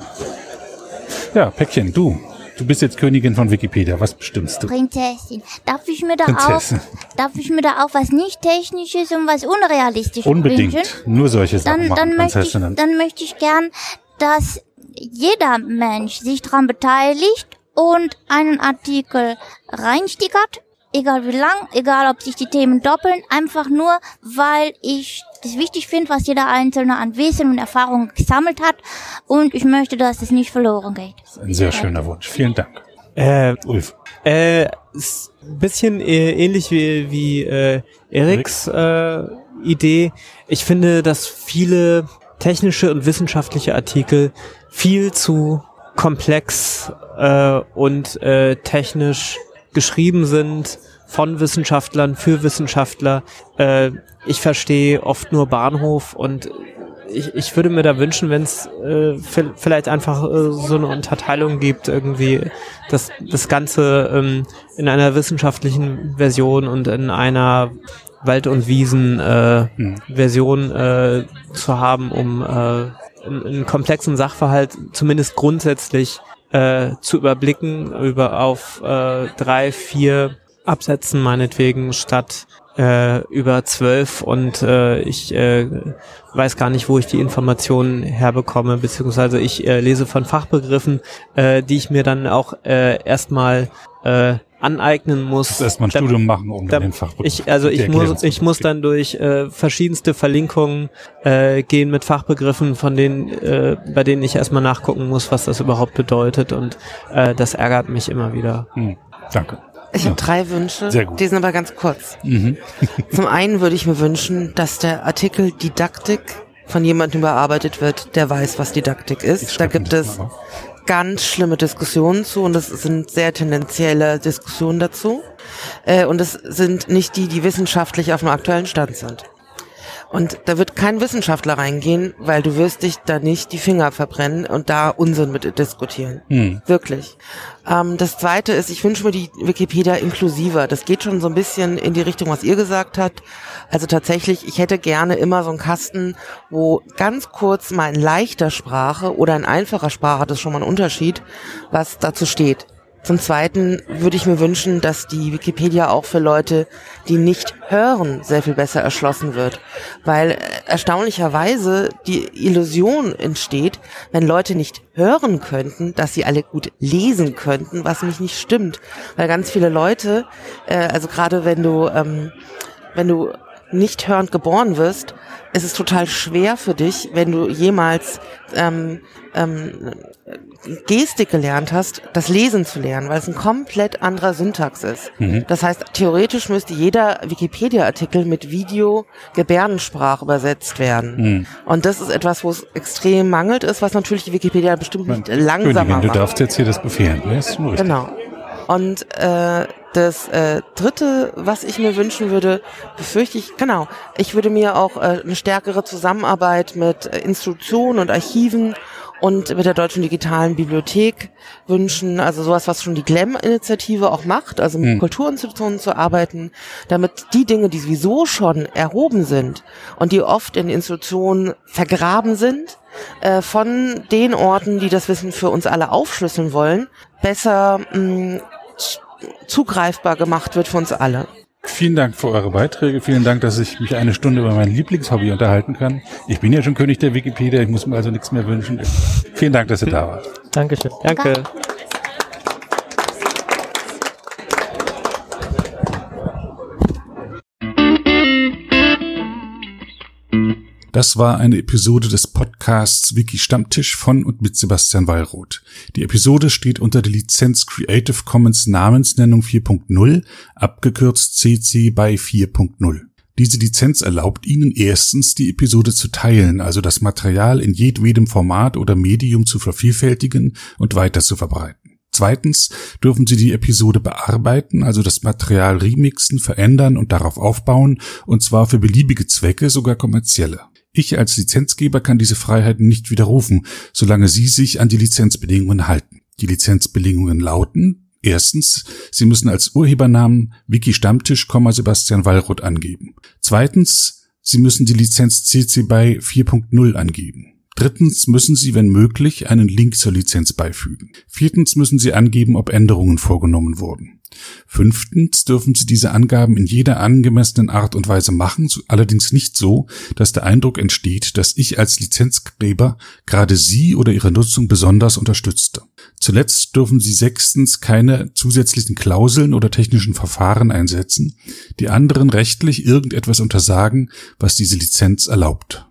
A: Ja, Päckchen, du. Du bist jetzt Königin von Wikipedia. Was bestimmst du?
D: Prinzessin. Darf ich mir da Prinzessin. auch, darf ich mir da auch was nicht technisches und was unrealistisches
A: Unbedingt.
D: wünschen?
A: Nur solche Sachen
D: dann,
A: machen,
D: dann möchte ich, dann möchte ich gern, dass jeder Mensch sich daran beteiligt und einen Artikel reinstickert egal wie lang, egal ob sich die Themen doppeln, einfach nur, weil ich das wichtig finde, was jeder Einzelne an Wissen und Erfahrung gesammelt hat und ich möchte, dass es nicht verloren geht.
A: Ein sehr schöner Wunsch. Vielen Dank.
C: Äh, Ulf. Äh, bisschen äh, ähnlich wie, wie äh, Eriks äh, Idee. Ich finde, dass viele technische und wissenschaftliche Artikel viel zu komplex äh, und äh, technisch geschrieben sind von Wissenschaftlern für Wissenschaftler. Äh, ich verstehe oft nur Bahnhof und ich, ich würde mir da wünschen, wenn es äh, vielleicht einfach äh, so eine Unterteilung gibt, irgendwie das, das Ganze ähm, in einer wissenschaftlichen Version und in einer Wald- und Wiesen-Version äh, äh, zu haben, um äh, einen, einen komplexen Sachverhalt zumindest grundsätzlich äh, zu überblicken über auf äh, drei, vier Absätzen meinetwegen statt äh, über zwölf und äh, ich äh, weiß gar nicht, wo ich die Informationen herbekomme, beziehungsweise ich äh, lese von Fachbegriffen, äh, die ich mir dann auch äh, erstmal äh, aneignen muss.
A: Erstmal ein da, Studium machen, um
C: da,
A: den Fachbegriff
C: ich, Also ich muss, ich muss dann durch äh, verschiedenste Verlinkungen äh, gehen mit Fachbegriffen, von denen, äh, bei denen ich erstmal nachgucken muss, was das überhaupt bedeutet und äh, das ärgert mich immer wieder.
A: Hm, danke.
B: Ich habe drei Wünsche, die sind aber ganz kurz. Mhm. Zum einen würde ich mir wünschen, dass der Artikel Didaktik von jemandem überarbeitet wird, der weiß, was Didaktik ist. Da gibt es ganz schlimme Diskussionen zu und es sind sehr tendenzielle Diskussionen dazu. Äh, und es sind nicht die, die wissenschaftlich auf dem aktuellen Stand sind. Und da wird kein Wissenschaftler reingehen, weil du wirst dich da nicht die Finger verbrennen und da Unsinn mit diskutieren. Hm. Wirklich. Ähm, das zweite ist, ich wünsche mir die Wikipedia inklusiver. Das geht schon so ein bisschen in die Richtung, was ihr gesagt habt. Also tatsächlich, ich hätte gerne immer so einen Kasten, wo ganz kurz mal in leichter Sprache oder in einfacher Sprache, das ist schon mal ein Unterschied, was dazu steht. Zum Zweiten würde ich mir wünschen, dass die Wikipedia auch für Leute, die nicht hören, sehr viel besser erschlossen wird. Weil äh, erstaunlicherweise die Illusion entsteht, wenn Leute nicht hören könnten, dass sie alle gut lesen könnten, was mich nicht stimmt. Weil ganz viele Leute, äh, also gerade wenn du, ähm, wenn du nicht hörend geboren wirst, ist es total schwer für dich, wenn du jemals ähm, ähm, Gestik gelernt hast, das Lesen zu lernen, weil es ein komplett anderer Syntax ist. Mhm. Das heißt, theoretisch müsste jeder Wikipedia-Artikel mit Video Gebärdensprache übersetzt werden. Mhm. Und das ist etwas, wo es extrem mangelt ist, was natürlich die Wikipedia bestimmt nicht Man, langsamer
A: macht. Du darfst jetzt hier das befehlen, ne? Ist
B: nur Genau. Und äh, das äh, Dritte, was ich mir wünschen würde, befürchte ich, genau, ich würde mir auch äh, eine stärkere Zusammenarbeit mit Institutionen und Archiven und mit der Deutschen Digitalen Bibliothek wünschen, also sowas, was schon die GLEM-Initiative auch macht, also mit mhm. Kulturinstitutionen zu arbeiten, damit die Dinge, die sowieso schon erhoben sind und die oft in Institutionen vergraben sind, äh, von den Orten, die das Wissen für uns alle aufschlüsseln wollen, besser mh, zugreifbar gemacht wird für uns alle.
A: Vielen Dank für eure Beiträge. Vielen Dank, dass ich mich eine Stunde über mein Lieblingshobby unterhalten kann. Ich bin ja schon König der Wikipedia. Ich muss mir also nichts mehr wünschen. Vielen Dank, dass ihr da wart.
F: Dankeschön.
C: Danke.
A: Das war eine Episode des Podcasts Wiki Stammtisch von und mit Sebastian Wallroth. Die Episode steht unter der Lizenz Creative Commons Namensnennung 4.0, abgekürzt CC by 4.0. Diese Lizenz erlaubt Ihnen erstens, die Episode zu teilen, also das Material in jedwedem Format oder Medium zu vervielfältigen und weiter zu verbreiten. Zweitens dürfen Sie die Episode bearbeiten, also das Material remixen, verändern und darauf aufbauen, und zwar für beliebige Zwecke, sogar kommerzielle. Ich als Lizenzgeber kann diese Freiheiten nicht widerrufen, solange Sie sich an die Lizenzbedingungen halten. Die Lizenzbedingungen lauten, erstens, Sie müssen als Urhebernamen Wiki Stammtisch, Sebastian Wallroth angeben. Zweitens, Sie müssen die Lizenz CC BY 4.0 angeben. Drittens müssen Sie, wenn möglich, einen Link zur Lizenz beifügen. Viertens müssen Sie angeben, ob Änderungen vorgenommen wurden. Fünftens dürfen Sie diese Angaben in jeder angemessenen Art und Weise machen, allerdings nicht so, dass der Eindruck entsteht, dass ich als Lizenzgeber gerade Sie oder Ihre Nutzung besonders unterstützte. Zuletzt dürfen Sie sechstens keine zusätzlichen Klauseln oder technischen Verfahren einsetzen, die anderen rechtlich irgendetwas untersagen, was diese Lizenz erlaubt.